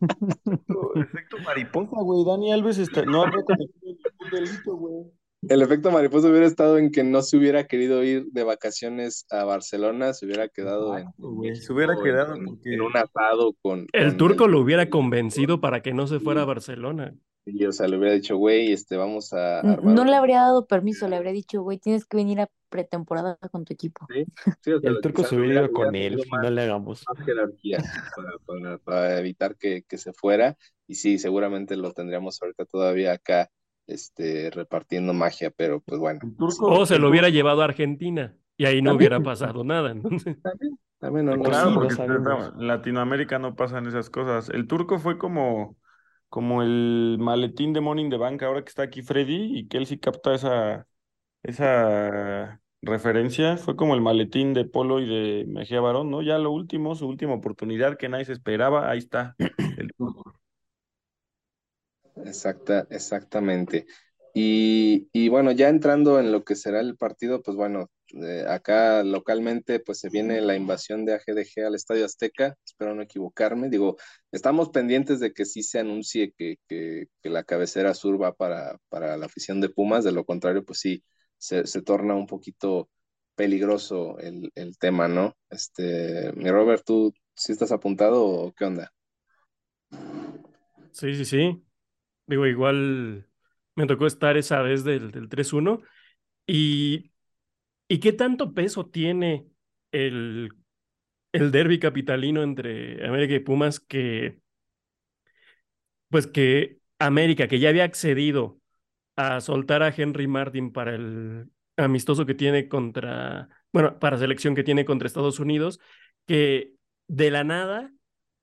Efecto efecto mariposa, güey. Dani Alves está, no habría cometido ningún delito, güey. El efecto mariposa hubiera estado en que no se hubiera querido ir de vacaciones a Barcelona, se hubiera quedado en, Exacto, en güey. Se México, hubiera en, quedado en- porque en un asado con, El con turco el lo hubiera convencido para que no se fuera a Barcelona. Y, o sea, le hubiera dicho, güey, este, vamos a armar No le habría dado permiso, le habría dicho, güey, tienes que venir a pretemporada con tu equipo. Sí, sí, o sea, El turco se hubiera ido con él, más, no le hagamos. más jerarquía para, para- para evitar que, que se fuera. Y sí, seguramente lo tendríamos ahorita todavía acá este, repartiendo magia, pero pues bueno, turco, O se lo hubiera llevado a Argentina y ahí no también, hubiera pasado nada. Entonces, también, también no, no, Claro, no, porque en Latinoamérica no pasan esas cosas. El turco fue como, como el maletín de Morning de Bank, ahora que está aquí Freddy y que él sí capta esa, esa referencia, fue como el maletín de Polo y de Mejía Barón, ¿no? Ya lo último, su última oportunidad que nadie se esperaba, ahí está, el turco. Exacta, exactamente. Y, y bueno, ya entrando en lo que será el partido, pues bueno, eh, acá localmente pues se viene la invasión de AGDG al Estadio Azteca, espero no equivocarme, digo, estamos pendientes de que sí se anuncie que, que, que la cabecera sur va para, para la afición de Pumas, de lo contrario pues sí, se, se torna un poquito peligroso el, el tema, ¿no? Este, mi Robert, ¿tú sí estás apuntado o qué onda? sí, sí, sí. Digo, igual me tocó estar esa vez del, del 3-1. ¿Y, ¿y qué tanto peso tiene el, el derbi capitalino entre América y Pumas que, pues que América, que ya había accedido a soltar a Henry Martin para el amistoso que tiene contra, bueno, para selección que tiene contra Estados Unidos, que de la nada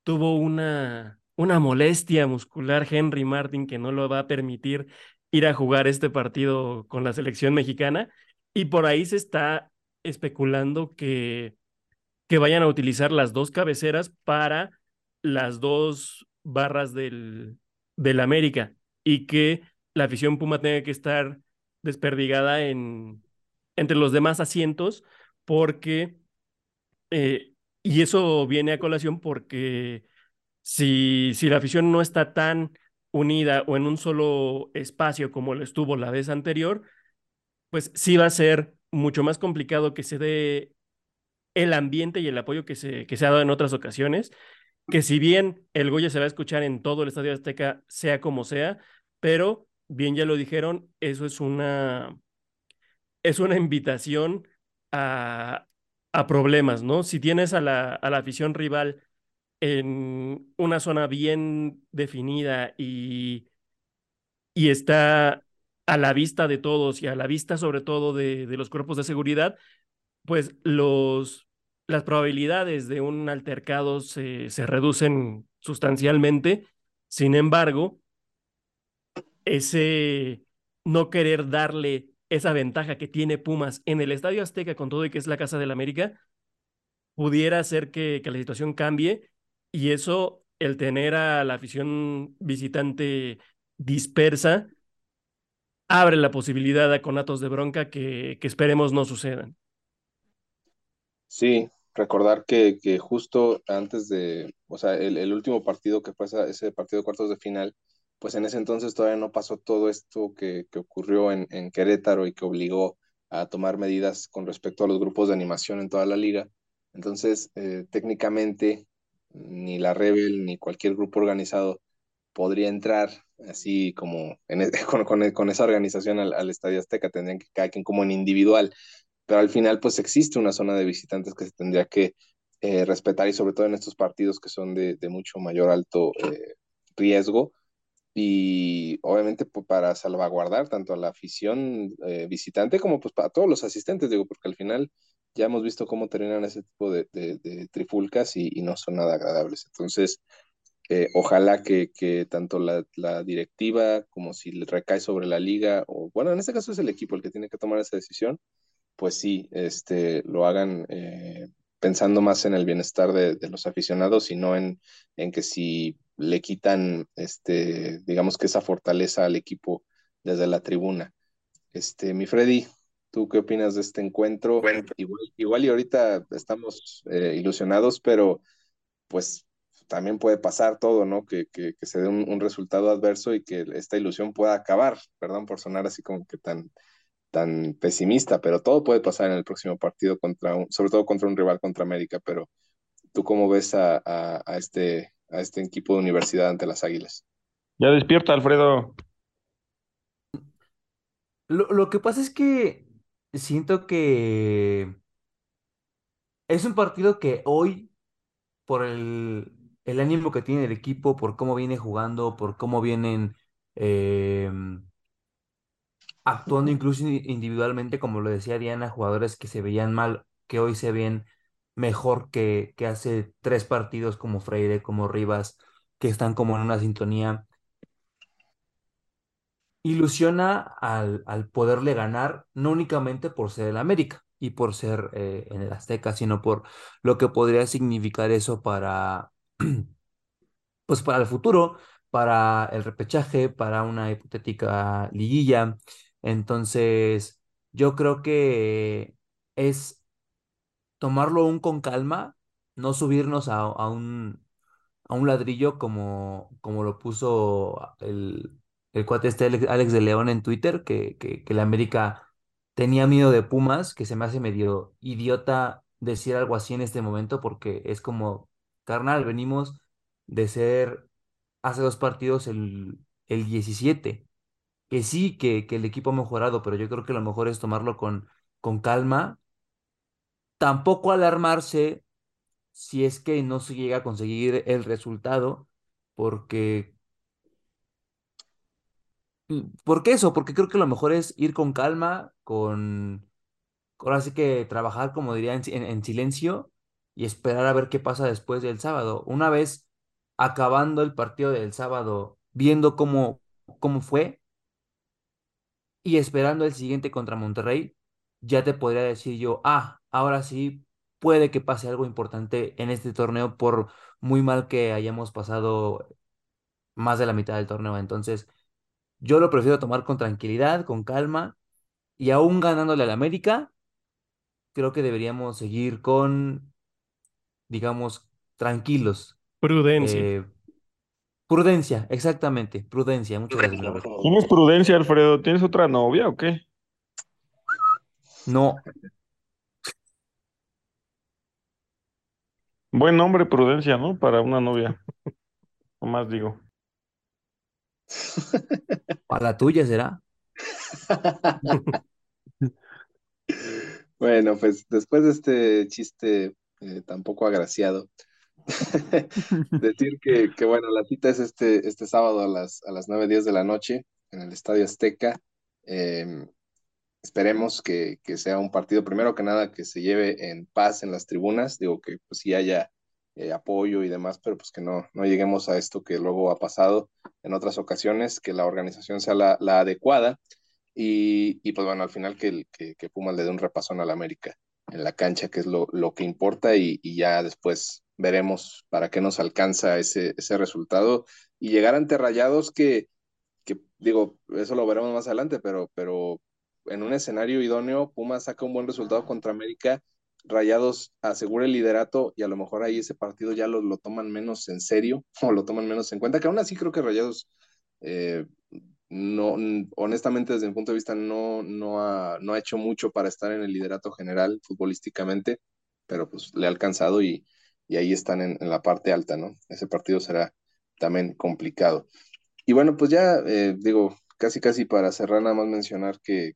tuvo una, una molestia muscular Henry Martin que no lo va a permitir ir a jugar este partido con la selección mexicana. Y por ahí se está especulando que, que vayan a utilizar las dos cabeceras para las dos barras del, del América y que la afición Puma tenga que estar desperdigada en, entre los demás asientos porque, eh, y eso viene a colación porque si, si la afición no está tan unida o en un solo espacio como lo estuvo la vez anterior, pues sí va a ser mucho más complicado que se dé el ambiente y el apoyo que se, que se ha dado en otras ocasiones, que si bien el Goya se va a escuchar en todo el Estadio Azteca, sea como sea, pero bien ya lo dijeron, eso es una, es una invitación a, a problemas, ¿no? Si tienes a la, a la afición rival en una zona bien definida y, y está a la vista de todos y a la vista sobre todo de, de los cuerpos de seguridad, pues los, las probabilidades de un altercado se, se reducen sustancialmente. Sin embargo, ese no querer darle esa ventaja que tiene Pumas en el Estadio Azteca con todo y que es la Casa del América, pudiera hacer que, que la situación cambie y eso, el tener a la afición visitante dispersa, abre la posibilidad a conatos de bronca que, que esperemos no sucedan. Sí, recordar que, que justo antes de, o sea, el, el último partido que fue esa- ese partido de cuartos de final, pues en ese entonces todavía no pasó todo esto que, que ocurrió en, en Querétaro y que obligó a tomar medidas con respecto a los grupos de animación en toda la liga. Entonces, eh, técnicamente, ni la Rebel ni cualquier grupo organizado podría entrar así como e- con, con- con esa organización al, al Estadio Azteca, tendrían que cada como en individual. Pero al final pues existe una zona de visitantes que se tendría que eh, respetar y sobre todo en estos partidos que son de, de mucho mayor alto eh, riesgo. Y obviamente pues, para salvaguardar tanto a la afición eh, visitante como pues para todos los asistentes, digo, porque al final ya hemos visto cómo terminan ese tipo de, de, trifulcas y, no son nada agradables. Entonces, eh, ojalá que, que tanto la, la, directiva como si le recae sobre la liga, o bueno, en este caso es el equipo el que tiene que tomar esa decisión, pues sí, este, lo hagan eh, pensando más en el bienestar de, de los aficionados y no en, en, que si le quitan, este, digamos que esa fortaleza al equipo desde la tribuna. Este, mi Freddy, ¿tú qué opinas de este encuentro? Bueno. Igual, igual y ahorita estamos eh, ilusionados, pero pues también puede pasar todo, ¿no? Que, que, que se dé un, un, resultado adverso y que esta ilusión pueda acabar, perdón por sonar así como que tan, tan pesimista, pero todo puede pasar en el próximo partido contra un, sobre todo contra un rival contra América, pero ¿tú cómo ves a, a, a este, a este equipo de universidad ante las Águilas? Ya despierta, Alfredo. Lo, lo que pasa es que siento que es un partido que hoy, por el, el ánimo que tiene el equipo, por cómo viene jugando, por cómo vienen eh, actuando incluso in- individualmente, como lo decía Diana, jugadores que se veían mal, que hoy se ven mejor que, que hace tres partidos como Freire, como Rivas, que están como en una sintonía. Ilusiona al, al poderle ganar, no únicamente por ser el América y por ser eh, en el Azteca, sino por lo que podría significar eso para, pues para el futuro, para el repechaje, para una hipotética liguilla. Entonces, yo creo que es tomarlo aún con calma, no subirnos a, a un, a un ladrillo como, como lo puso el, el cuate este Alex, de León en Twitter, que, que, que la América tenía miedo de Pumas, que se me hace medio idiota decir algo así en este momento, porque es como, carnal, venimos de ser hace dos partidos el, el 17, que sí, que, que el equipo ha mejorado, pero yo creo que lo mejor es tomarlo con, con calma, tampoco alarmarse si es que no se llega a conseguir el resultado, porque, ¿por qué eso? Porque creo que lo mejor es ir con calma, con, ahora sí que trabajar, como diría, en, en- en silencio y esperar a ver qué pasa después del sábado. Una vez acabando el partido del sábado, viendo cómo, cómo fue y esperando el siguiente contra Monterrey, ya te podría decir yo, ah, ahora sí puede que pase algo importante en este torneo por muy mal que hayamos pasado más de la mitad del torneo. Entonces, yo lo prefiero tomar con tranquilidad, con calma, y aún ganándole al América, creo que deberíamos seguir con, digamos, tranquilos. Prudencia. Eh, prudencia, exactamente, prudencia. Muchas gracias. ¿Tienes prudencia, Alfredo? ¿Tienes otra novia o qué? No, Buen nombre, prudencia, ¿no? Para una novia. O más digo. Para la tuya será. Bueno, pues después de este chiste eh, tan poco agraciado, decir que, que, bueno, la cita es este, este sábado a las, a las 9.10 de la noche en el Estadio Azteca. Eh, esperemos que, que, sea un partido, primero que nada, que se lleve en paz en las tribunas, digo que pues sí haya eh, apoyo y demás, pero pues que no, no lleguemos a esto que luego ha pasado en otras ocasiones, que la organización sea la, la adecuada y, y, pues bueno, al final que, que, Pumas le dé un repasón al América en la cancha, que es lo, lo que importa y, y, ya después veremos para qué nos alcanza ese, ese resultado y llegar ante Rayados que, que, digo, eso lo veremos más adelante, pero, pero en un escenario idóneo, Pumas saca un buen resultado contra América, Rayados asegura el liderato y a lo mejor ahí ese partido ya lo, lo toman menos en serio o lo toman menos en cuenta, que aún así creo que Rayados... Eh, no, honestamente desde mi punto de vista no, no, ha, no ha hecho mucho para estar en el liderato general futbolísticamente, pero pues le ha alcanzado y, y ahí están en, en, la parte alta, ¿no? Ese partido será también complicado. Y bueno, pues ya eh, digo, casi casi para cerrar nada más mencionar que,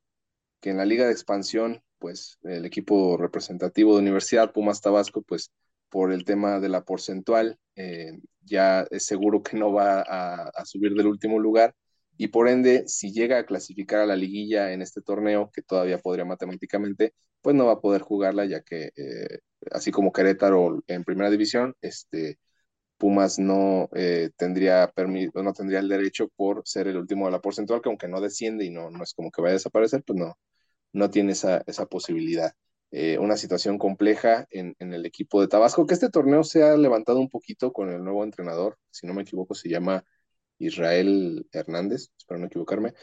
que en la liga de expansión, pues el equipo representativo de Universidad Pumas Tabasco, pues por el tema de la porcentual, eh, ya es seguro que no va a, subir del último lugar. Y por ende, si llega a clasificar a la liguilla en este torneo, que todavía podría matemáticamente, pues no va a poder jugarla, ya que eh, así como Querétaro en primera división, este, Pumas no eh, tendría no tendría el derecho por ser el último de la porcentual, que aunque no desciende y no, no es como que vaya a desaparecer, pues no, no tiene esa, esa posibilidad. Eh, una situación compleja en, en, el equipo de Tabasco, que este torneo se ha levantado un poquito con el nuevo entrenador, si no me equivoco, se llama Israel Hernández, espero no equivocarme.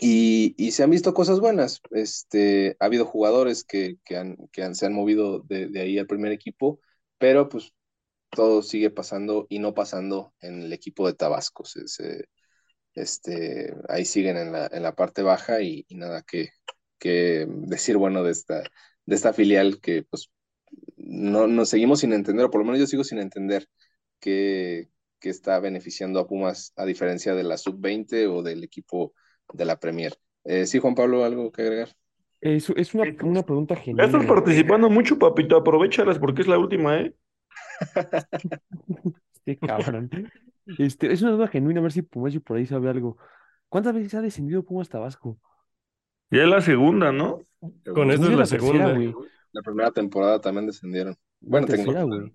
Y, y, se han visto cosas buenas. Este, ha habido jugadores que, que, han, que se han movido de, de, ahí al primer equipo, pero pues todo sigue pasando y no pasando en el equipo de Tabasco. Este, ahí siguen en la, en la parte baja y, y, nada que, que decir bueno de esta, de esta filial que pues no nos seguimos sin entender, o por lo menos yo sigo sin entender qué, que está beneficiando a Pumas a diferencia de la sub-20 o del equipo de la Premier. Eh, sí, Juan Pablo, ¿algo que agregar? Es, es una, una pregunta Ya genial. estás participando mucho, papito. Aprovechalas porque es la última, ¿eh? Este cabrón. Este, es una duda genuina, a ver si Pumas por ahí sabe algo. ¿Cuántas veces ha descendido Pumas Tabasco? Ya es la segunda, ¿no? Yo yo, es la la, tercera, segunda. güey. La primera temporada también descendieron. La Bueno, tengo tercera, güey.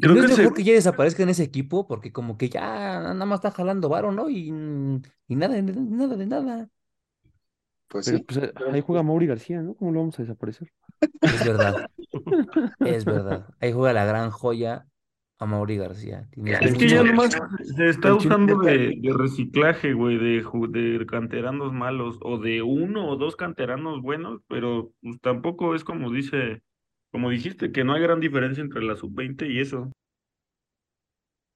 Creo ¿No que es se... mejor que ya desaparezca en ese equipo? Porque como que ya nada más está jalando varo, ¿no? Y, y nada, de- nada de nada. pues Pero sí. pues eh, ahí juega Mauri García, ¿no? ¿Cómo lo vamos a desaparecer? Es verdad, es verdad. Ahí juega la gran joya a Mauri García. Tienes Es que ya nomás se está usando de, de reciclaje, güey, de, canteranos malos, o de uno o dos canteranos buenos, pero pues, tampoco es como dice, como dijiste, que no hay gran diferencia entre la sub-20 y eso.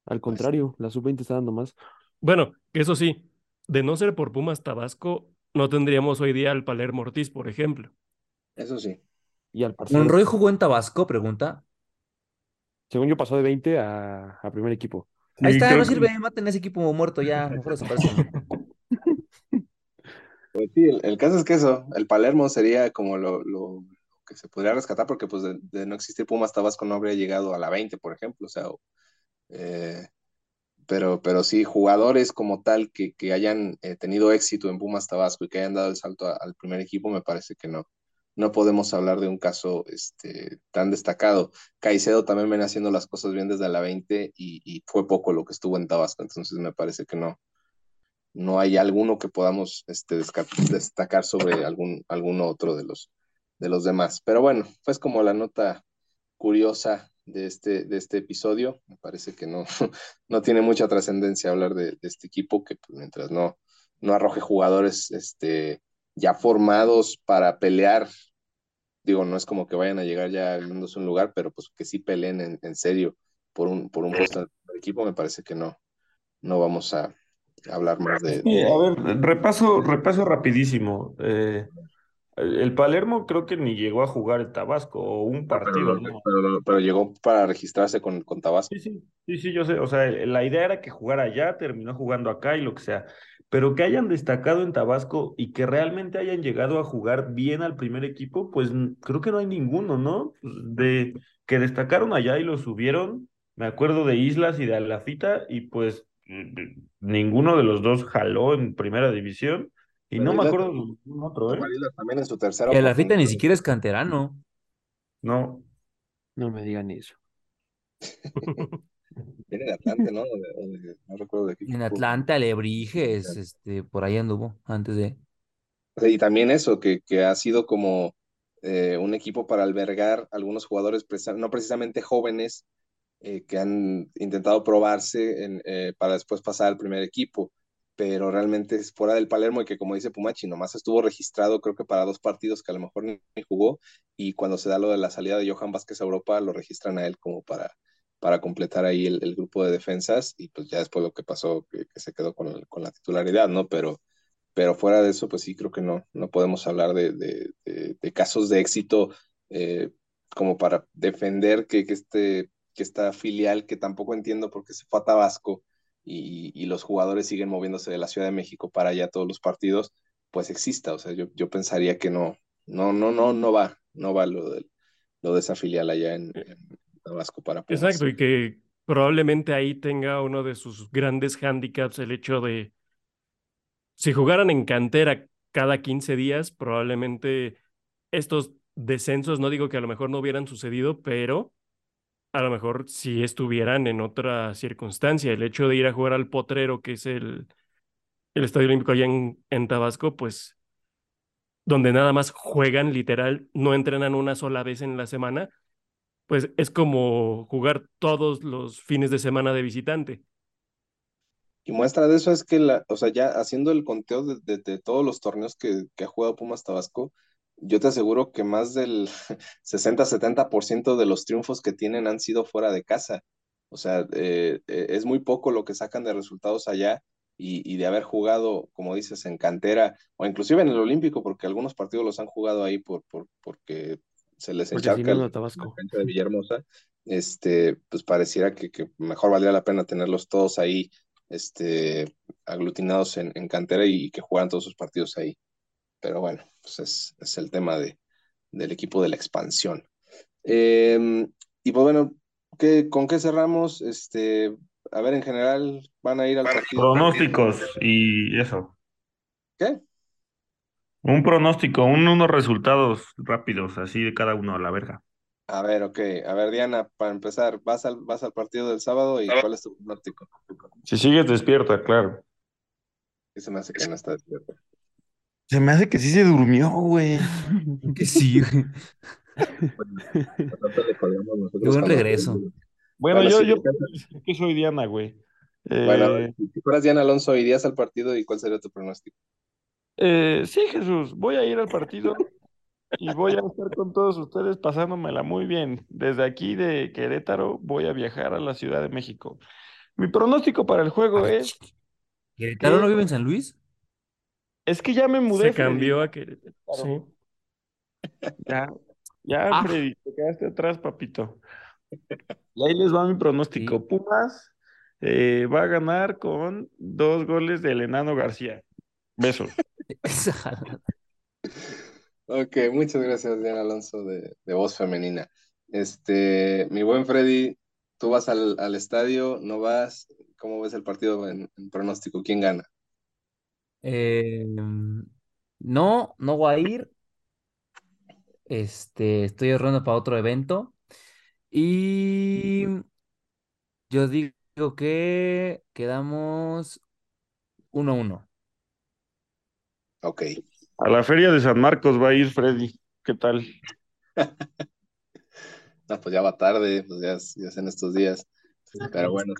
Al contrario, la sub-20 está dando más. Bueno, eso sí, de no ser por Pumas Tabasco, no tendríamos hoy día al Palermo Ortiz, por ejemplo. Eso sí. Y al ¿Monroy jugó en Tabasco? Pregunta. Según yo, pasó de 20 a, a primer equipo. Ahí está, no que- sirve, maten a ese equipo muerto ya, mejor desaparecen. Pues sí, el, el caso es que eso, el Palermo sería como lo, lo que se podría rescatar, porque pues de, de no existir Pumas Tabasco no habría llegado a la 20, por ejemplo. O sea, o- eh, pero, pero sí, jugadores como tal que, que hayan eh, tenido éxito en Pumas Tabasco y que hayan dado el salto a- al primer equipo, me parece que no. No podemos hablar de un caso este, tan destacado. Caicedo también viene haciendo las cosas bien desde la 20 y, y fue poco lo que estuvo en Tabasco, entonces me parece que no, no hay alguno que podamos este, destacar sobre algún, algún otro de los, de los demás. Pero bueno, pues como la nota curiosa de este, de este episodio, me parece que no, no tiene mucha trascendencia hablar de, de este equipo, que pues, mientras no, no arroje jugadores este, ya formados para pelear, digo, no es como que vayan a llegar ya ganándose un lugar, pero pues que sí peleen en, en serio por un, por un puesto en el equipo, me parece que no, no vamos a hablar más de, Sí, a ver, repaso, repaso rapidísimo. Eh, el Palermo creo que ni llegó a jugar el Tabasco o un partido, pero, ¿no? pero- pero llegó para registrarse con, con Tabasco. Sí, sí, sí, sí, yo sé. O sea, la idea era que jugara allá, terminó jugando acá y lo que sea. Pero que hayan destacado en Tabasco y que realmente hayan llegado a jugar bien al primer equipo, pues creo que no hay ninguno, ¿no? De que destacaron allá y lo subieron. Me acuerdo de Islas y de Alafita y pues ninguno de los dos jaló en primera división. Y Pero no me acuerdo de ningún otro, ¿eh? También en su tercera Y la fita ni siquiera es canterano. No. No me digan eso. Viene de Atlante, ¿no? O de- de- no recuerdo de qué En. Atlanta, Alebrijes, este, por ahí anduvo antes de. Sea, Y también eso, que, que ha sido como eh, un equipo para albergar algunos jugadores, no precisamente jóvenes, eh, que han intentado probarse en, eh, para después pasar al primer equipo, pero realmente es fuera del Palermo y que como dice Pumachi, nomás estuvo registrado creo que para dos partidos que a lo mejor ni jugó y cuando se da lo de la salida de Johan Vázquez a Europa lo registran a él como para, para completar ahí el, grupo de defensas y pues ya después lo que pasó, que, se quedó con, con la titularidad, ¿no? Pero pero fuera de eso, pues sí, creo que no, no podemos hablar de, casos de éxito eh, como para defender que, que, este, que esta filial, que tampoco entiendo por qué se fue a Tabasco y, los jugadores siguen moviéndose de la Ciudad de México para allá todos los partidos, pues exista. O sea, yo, yo pensaría que no, no, no, no, no va, no va lo de, lo de esa filial allá en Tabasco para. Exacto, y que probablemente ahí tenga uno de sus grandes hándicaps el hecho de, si jugaran en cantera cada 15 días, probablemente estos descensos, no digo que a lo mejor no hubieran sucedido, pero a lo mejor si estuvieran en otra circunstancia. El hecho de ir a jugar al Potrero, que es el, el Estadio Olímpico allá en, en Tabasco, pues donde nada más juegan literal, no entrenan una sola vez en la semana, pues es como jugar todos los fines de semana de visitante. Y muestra de eso es que, la, o sea, ya haciendo el conteo de, todos los torneos que, que ha jugado Pumas Tabasco, yo te aseguro que más del 60-70% de los triunfos que tienen han sido fuera de casa. O sea, eh, eh, es muy poco lo que sacan de resultados allá y, y de haber jugado, como dices, en cantera o inclusive en el Olímpico, porque algunos partidos los han jugado ahí por, por, porque se les encharca el- Tabasco. la de Villahermosa. este, pues pareciera que, mejor valía la pena tenerlos todos ahí, este, aglutinados en, cantera y, que jugaran todos sus partidos ahí. Pero bueno, pues es, es el tema de, del equipo de la expansión. Em, y pues bueno, ¿qué, ¿con qué cerramos? Este, a ver, en general, van a ir al partido. Pronósticos y eso. ¿Qué? Un pronóstico, unos resultados rápidos, así de cada uno a la verga. A ver, ok. A ver, Diana, para empezar, ¿vas al, vas al partido del sábado y cuál es tu pronóstico? Si sigues despierta, claro. se me hace que no está despierta. Se me hace que sí se durmió, güey. que sí, güey. Qué buen regreso. Bueno, yo, yo que soy Diana, güey. Bueno, eh, si fueras Diana Alonso, ¿irías al partido y cuál sería tu pronóstico? Eh, sí, Jesús, voy a ir al partido y voy a estar con todos ustedes pasándomela muy bien. Desde aquí de Querétaro voy a viajar a la Ciudad de México. Mi pronóstico para el juego es... ¿Querétaro no vive en San Luis? Es que ya me mudé. Se cambió a Querétaro. Sí. Ya, ya, ah. Freddy, te quedaste atrás, papito. Y ahí les va mi pronóstico. Pumas eh, va a ganar con dos goles del enano García. Besos. ok, muchas gracias, Diana Alonso, de, voz femenina. Este, mi buen Freddy, tú vas al, estadio, no vas. ¿Cómo ves el partido en, pronóstico? ¿Quién gana? Em, no, no voy a ir. Este, estoy ahorrando para otro evento. Y yo digo que quedamos 1-1. Ok. A la feria de San Marcos va a ir Freddy. ¿Qué tal? no, pues ya va tarde, pues ya, ya en estos días. Pero bueno,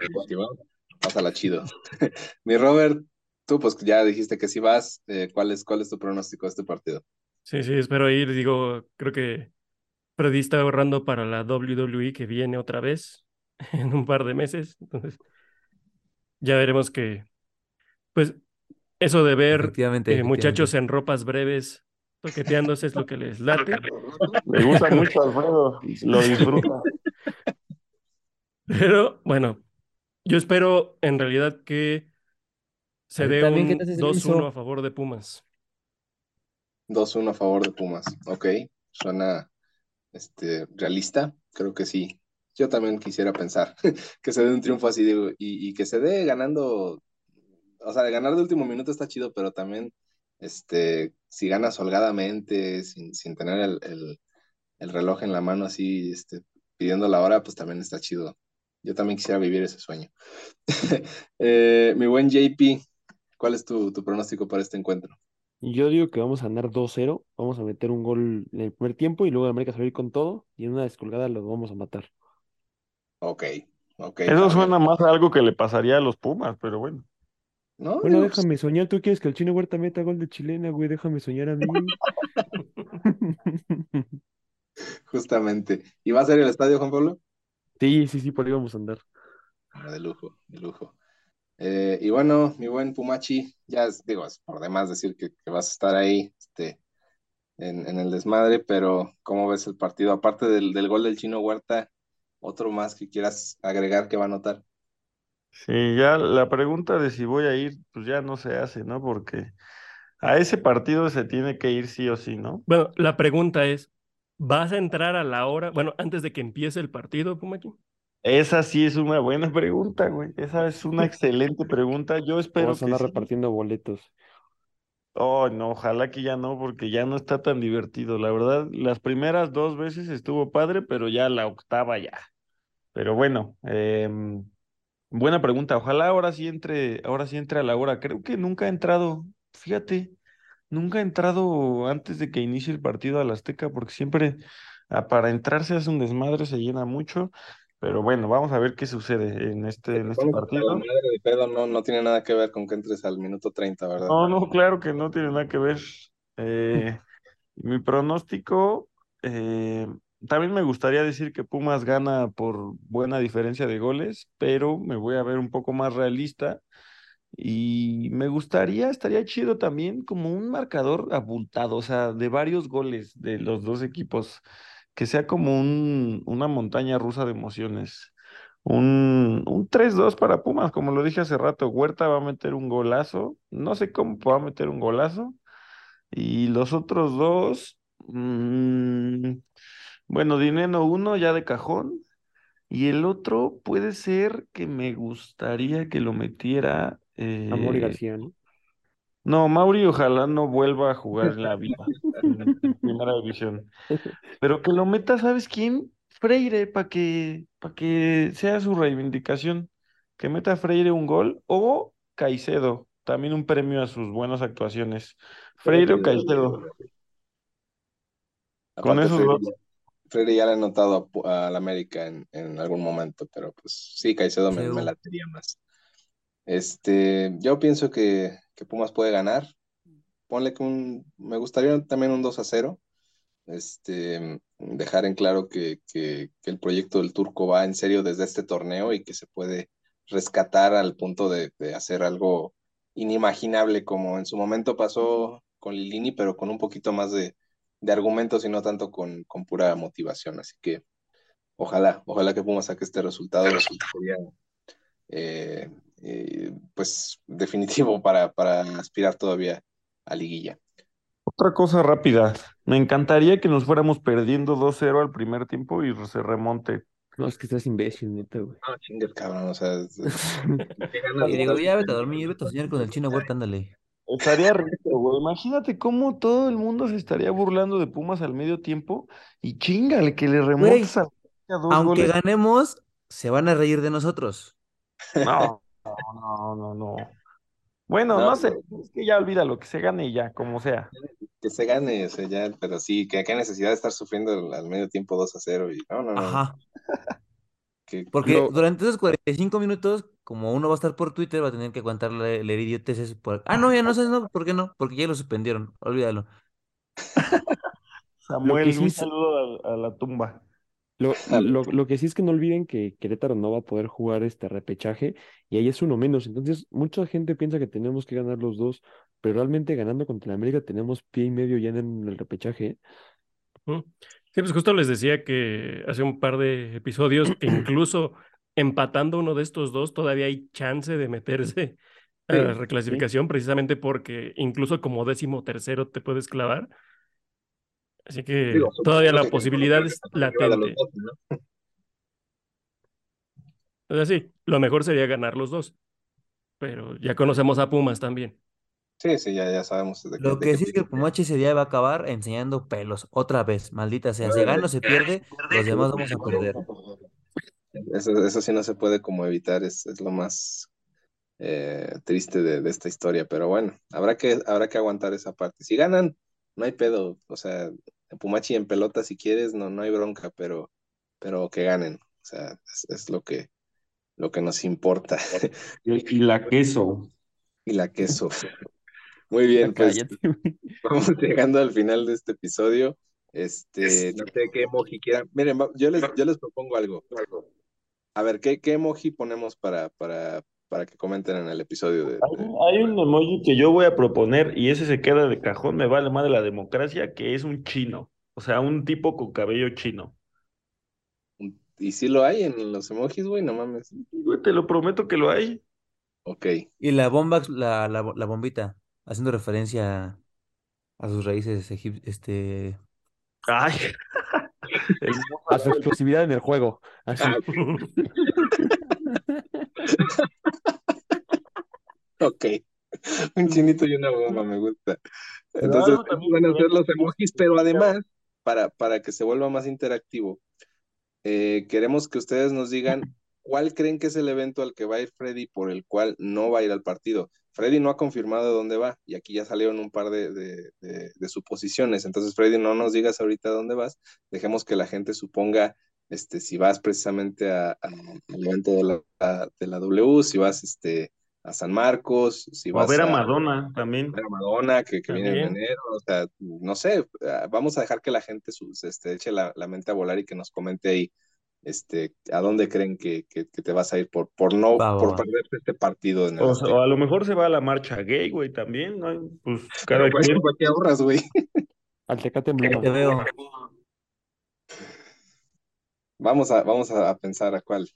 pásala chido. Mi Robert, tú pues ya dijiste que si vas, eh, ¿cuál, es, ¿cuál es tu pronóstico de este partido? Sí, sí, espero ir. Digo, creo que Freddy está ahorrando para la WWE que viene otra vez en un par de meses. Entonces, ya veremos que, pues, eso de ver eh, muchachos en ropas breves toqueteándose es lo que les late. Me gusta mucho, Alfredo. Lo disfruta. Pero bueno, yo espero en realidad que se dé un 2-1 a favor de Pumas. 2-1 a favor de Pumas. Ok, suena este, realista. Creo que sí. Yo también quisiera pensar que se dé un triunfo así y, y que se dé ganando o sea, de ganar de último minuto está chido, pero también, este, si ganas holgadamente, sin, sin tener el, reloj en la mano así, este, pidiendo la hora, pues también está chido. Yo también quisiera vivir ese sueño. Eh, mi buen JP, ¿cuál es tu, pronóstico para este encuentro? Yo digo que vamos a ganar 2-0, vamos a meter un gol en el primer tiempo y luego América salir con todo y en una descolgada lo vamos a matar. Ok, ok. Eso suena más a algo que le pasaría a los Pumas, pero bueno. Bueno, déjame soñar. Tú quieres que el chino Huerta meta gol de chilena, güey. Déjame soñar a mí. Justamente. ¿Y va a ser el estadio, Juan Pablo? Sí, sí, sí, por ahí vamos a andar. Ah, de lujo, de lujo. Eh, y bueno, mi buen Pumachi, ya digo, es por demás decir que, vas a estar ahí este, en, el desmadre, pero ¿cómo ves el partido? Aparte del, del gol del chino Huerta, otro más que quieras agregar que va a anotar. Sí, ya la pregunta de si voy a ir, pues ya no se hace, ¿no? Porque a ese partido se tiene que ir sí o sí, ¿no? Bueno, la pregunta es, ¿vas a entrar a la hora, bueno, antes de que empiece el partido, Pumaki? Esa sí es una buena pregunta, güey. Esa es una excelente pregunta. Yo espero Vamos a andar repartiendo boletos. Oh, no, ojalá que ya no, porque ya no está tan divertido. La verdad, las primeras dos veces estuvo padre, pero ya la octava ya. Pero bueno, eh, Buena pregunta. Ojalá ahora sí entre, ahora sí entre a la hora. Creo que nunca ha entrado, fíjate, nunca ha entrado antes de que inicie el partido a la Azteca, porque siempre ah, para entrar se hace un desmadre, se llena mucho. Pero bueno, vamos a ver qué sucede en este, en este partido. madre de pedo no, no tiene nada que ver con que entres al minuto 30, ¿verdad? No, no, claro que no tiene nada que ver. Eh, mi pronóstico, eh, también me gustaría decir que Pumas gana por buena diferencia de goles, pero me voy a ver un poco más realista. Y me gustaría, estaría chido también como un marcador abultado, o sea, de varios goles de los dos equipos. que sea como un, una montaña rusa de emociones. Un, un 3-2 para Pumas, como lo dije hace rato. Huerta va a meter un golazo. No sé cómo va a meter un golazo. Y los otros dos, mm, bueno, Dineno uno ya de cajón. Y el otro puede ser que me gustaría que lo metiera. Amor y eh, García, ¿no? no, Mauri ojalá no vuelva a jugar en la vida en, primera división. Pero que lo meta, ¿sabes quién? Freire, para que, para que sea su reivindicación. Que meta Freire un gol o Caicedo, también un premio a sus buenas actuaciones. Freire o Caicedo. Con esos dos. Freire ya le he notado a Pu- al América en, en algún momento, pero pues sí, Caicedo me, me latería más. Este, yo pienso que, que Pumas puede ganar. Ponle que un, me gustaría también un 2 a 0. Este, dejar en claro que, que, que el proyecto del Turco va en serio desde este torneo y que se puede rescatar al punto de, de hacer algo inimaginable como en su momento pasó con Lilini, pero con un poquito más de, de argumentos y no tanto con, con pura motivación. Así que ojalá, ojalá que Pumas saque este resultado. Sería, eh, eh, pues definitivo para, para aspirar todavía a liguilla. Otra cosa rápida. Me encantaría que nos fuéramos perdiendo 2-0 al primer tiempo y se remonte. No, es que estás imbécil, neta, güey. No, chingue, cabrón, o sea, es- Y digo, ya vete a dormir, vete a soñar con el chino Huerta, ándale. Estaría rico, güey. Imagínate cómo todo el mundo se estaría burlando de Pumas al medio tiempo y chingale que le remontas a, a dos Aunque goles. ganemos, se van a reír de nosotros. No, no, no, no. Bueno, No, no sé, es que ya olvídalo, que se gane y ya, como sea. que se gane, o sea, ya, pero sí, que qué necesidad de estar sufriendo al, al medio tiempo 2 a 0 y no, no, no, Ajá. Que, Porque durante esos 45 minutos, como uno va a estar por Twitter, va a tener que aguantar le- leer idioteces por... Ah, no, ya no sé, no, ¿por qué no? Porque ya lo suspendieron, olvídalo. Samuel, sí un es- saludo a, a la tumba. Lo, lo, lo que sí es que no olviden que Querétaro no va a poder jugar este repechaje y ahí es uno menos. Entonces, mucha gente piensa que tenemos que ganar los dos, pero realmente ganando contra el América tenemos pie y medio ya en el repechaje. Ujú. Sí, pues justo les decía que hace un par de episodios incluso empatando uno de estos dos todavía hay chance de meterse a la Sí, reclasificación precisamente porque incluso como décimo tercero te puedes clavar. Así que digo, todavía la que posibilidad es latente. dos, ¿no? O sea, sí, lo mejor sería ganar los dos, pero ya conocemos a Pumas también. Sí, sí, ya, ya sabemos de qué, Lo que qué sí es que. Pumachi ese día va a acabar enseñando pelos, otra vez, maldita sea. Se gana o se pierde, los demás vamos a perder. Eso, eso sí no se puede como evitar, es, es lo más eh, triste de, de esta historia, pero bueno, habrá que, habrá que aguantar esa parte. Si ganan, no hay pedo, o sea, Pumachi en pelota si quieres, no, no hay bronca, pero, pero que ganen, o sea, es, es lo que, lo que nos importa. Y, y la queso. Y la queso. Muy bien, pues vamos llegando al final de este episodio. Este, no sé qué emoji quieran. Miren, yo les, yo les propongo algo. A ver, ¿qué, qué emoji ponemos para, para, para que comenten en el episodio de, Hay, de- hay un emoji que yo voy a proponer y ese se queda de cajón, me vale más de la democracia, que es un chino. O sea, un tipo con cabello chino. ¿Y si lo hay en los emojis, güey? No mames. Güey, te lo prometo que lo hay. Ok. Y la bomba, la, la, la bombita, haciendo referencia a sus raíces egip- este, Ay. El A su exclusividad en el juego. Así. Ok. Un chinito y una bomba, me gusta. Entonces, también van a ver los emojis, pero además, para, para que se vuelva más interactivo, eh, queremos que ustedes nos digan cuál creen que es el evento al que va a ir Freddy por el cual no va a ir al partido. Freddy no ha confirmado dónde va y aquí ya salieron un par de, de, de- de suposiciones. Entonces, Freddy, no nos digas ahorita dónde vas, dejemos que la gente suponga este, si vas precisamente a, a- al evento de la, de la W, si vas este, a San Marcos, si O a vas ver a a Madonna también. ver a Madonna, que, que viene en enero, o sea, no sé, ah, vamos a dejar que la gente sus, este, eche la, la mente a volar y que nos comente ahí, este, a dónde creen que, que, que te vas a ir por, por no, Va, por va. perderte este partido en el O, Azteca. o a lo mejor se va a la marcha gay, güey, también, ¿no? Pues cada Pero, pues, quien. ¿para qué ahorras, güey? Al Tecate Ahí Emblema. te veo. vamos a, vamos a pensar a cuál,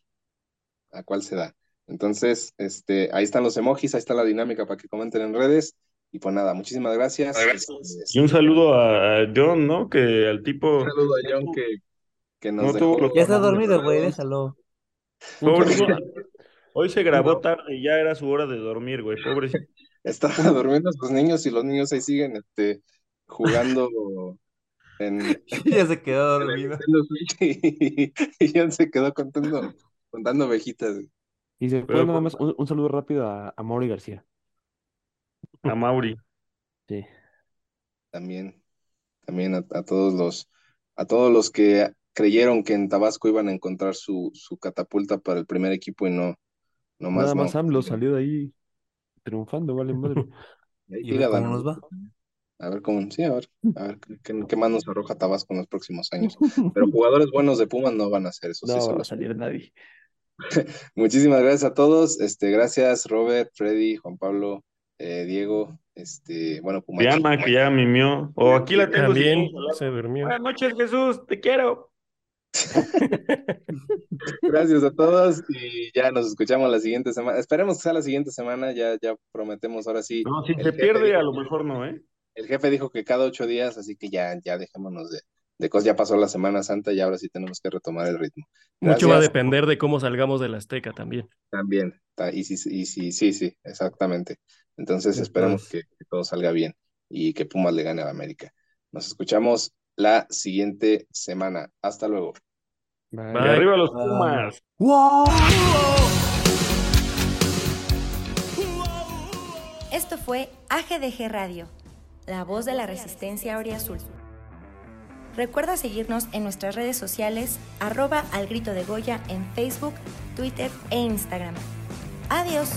a cuál se da. Entonces, este, ahí están los emojis, ahí está la dinámica para que comenten en redes. Y pues nada, muchísimas gracias. Este, Y un saludo a a John, ¿no? Que al tipo un saludo a John que, que nos no dejó. tuvo los Ya está dormido, güey, déjalo. Pobre, Hoy se grabó tarde y ya era su hora de dormir, güey. Pobre. Estaba durmiendo sus niños y los niños ahí siguen este, jugando en, Ya se quedó dormido. Y, y John se quedó contando, contando ovejitas. Y se fue nada más un, un saludo rápido a, a Mauri García. A Mauri. Sí. También, también a, a todos los, a todos los que creyeron que en Tabasco iban a encontrar su, su catapulta para el primer equipo y no, no más Nada no. más AMLO salió de ahí triunfando, vale madre. Y ve cómo nos va. A ver cómo, sí, a ver, a ver qué, qué- más nos arroja Tabasco en los próximos años. Pero jugadores buenos de Pumas no van a ser, eso sí No se va a salir nadie. Muchísimas gracias a todos. Este, gracias, Robert, Freddy, Juan Pablo, eh, Diego, este, bueno. Diana, que ya mimió. O aquí la tengo. También se durmió. Buenas noches, Jesús. Te quiero. Gracias a todos y ya nos escuchamos la siguiente semana. Esperemos que sea la siguiente semana, ya, ya prometemos ahora sí. No, si se pierde, dijo a lo mejor no, ¿eh? El jefe dijo que cada ocho días, así que ya, ya dejémonos de, de cosas. Ya pasó la Semana Santa y ahora sí tenemos que retomar el ritmo. Mucho va a depender de cómo salgamos del Azteca también. También, ta- y sí, y sí, sí, sí, exactamente. Entonces esperemos que, que todo salga bien y que Pumas le gane a la América. Nos escuchamos la siguiente semana. Hasta luego. Bye. Y Bye. arriba los. Pumas. Esto fue AGDG Radio, la voz de la resistencia Azul. Recuerda seguirnos en nuestras redes sociales, arroba al grito de Goya en Facebook, Twitter e Instagram. Adiós.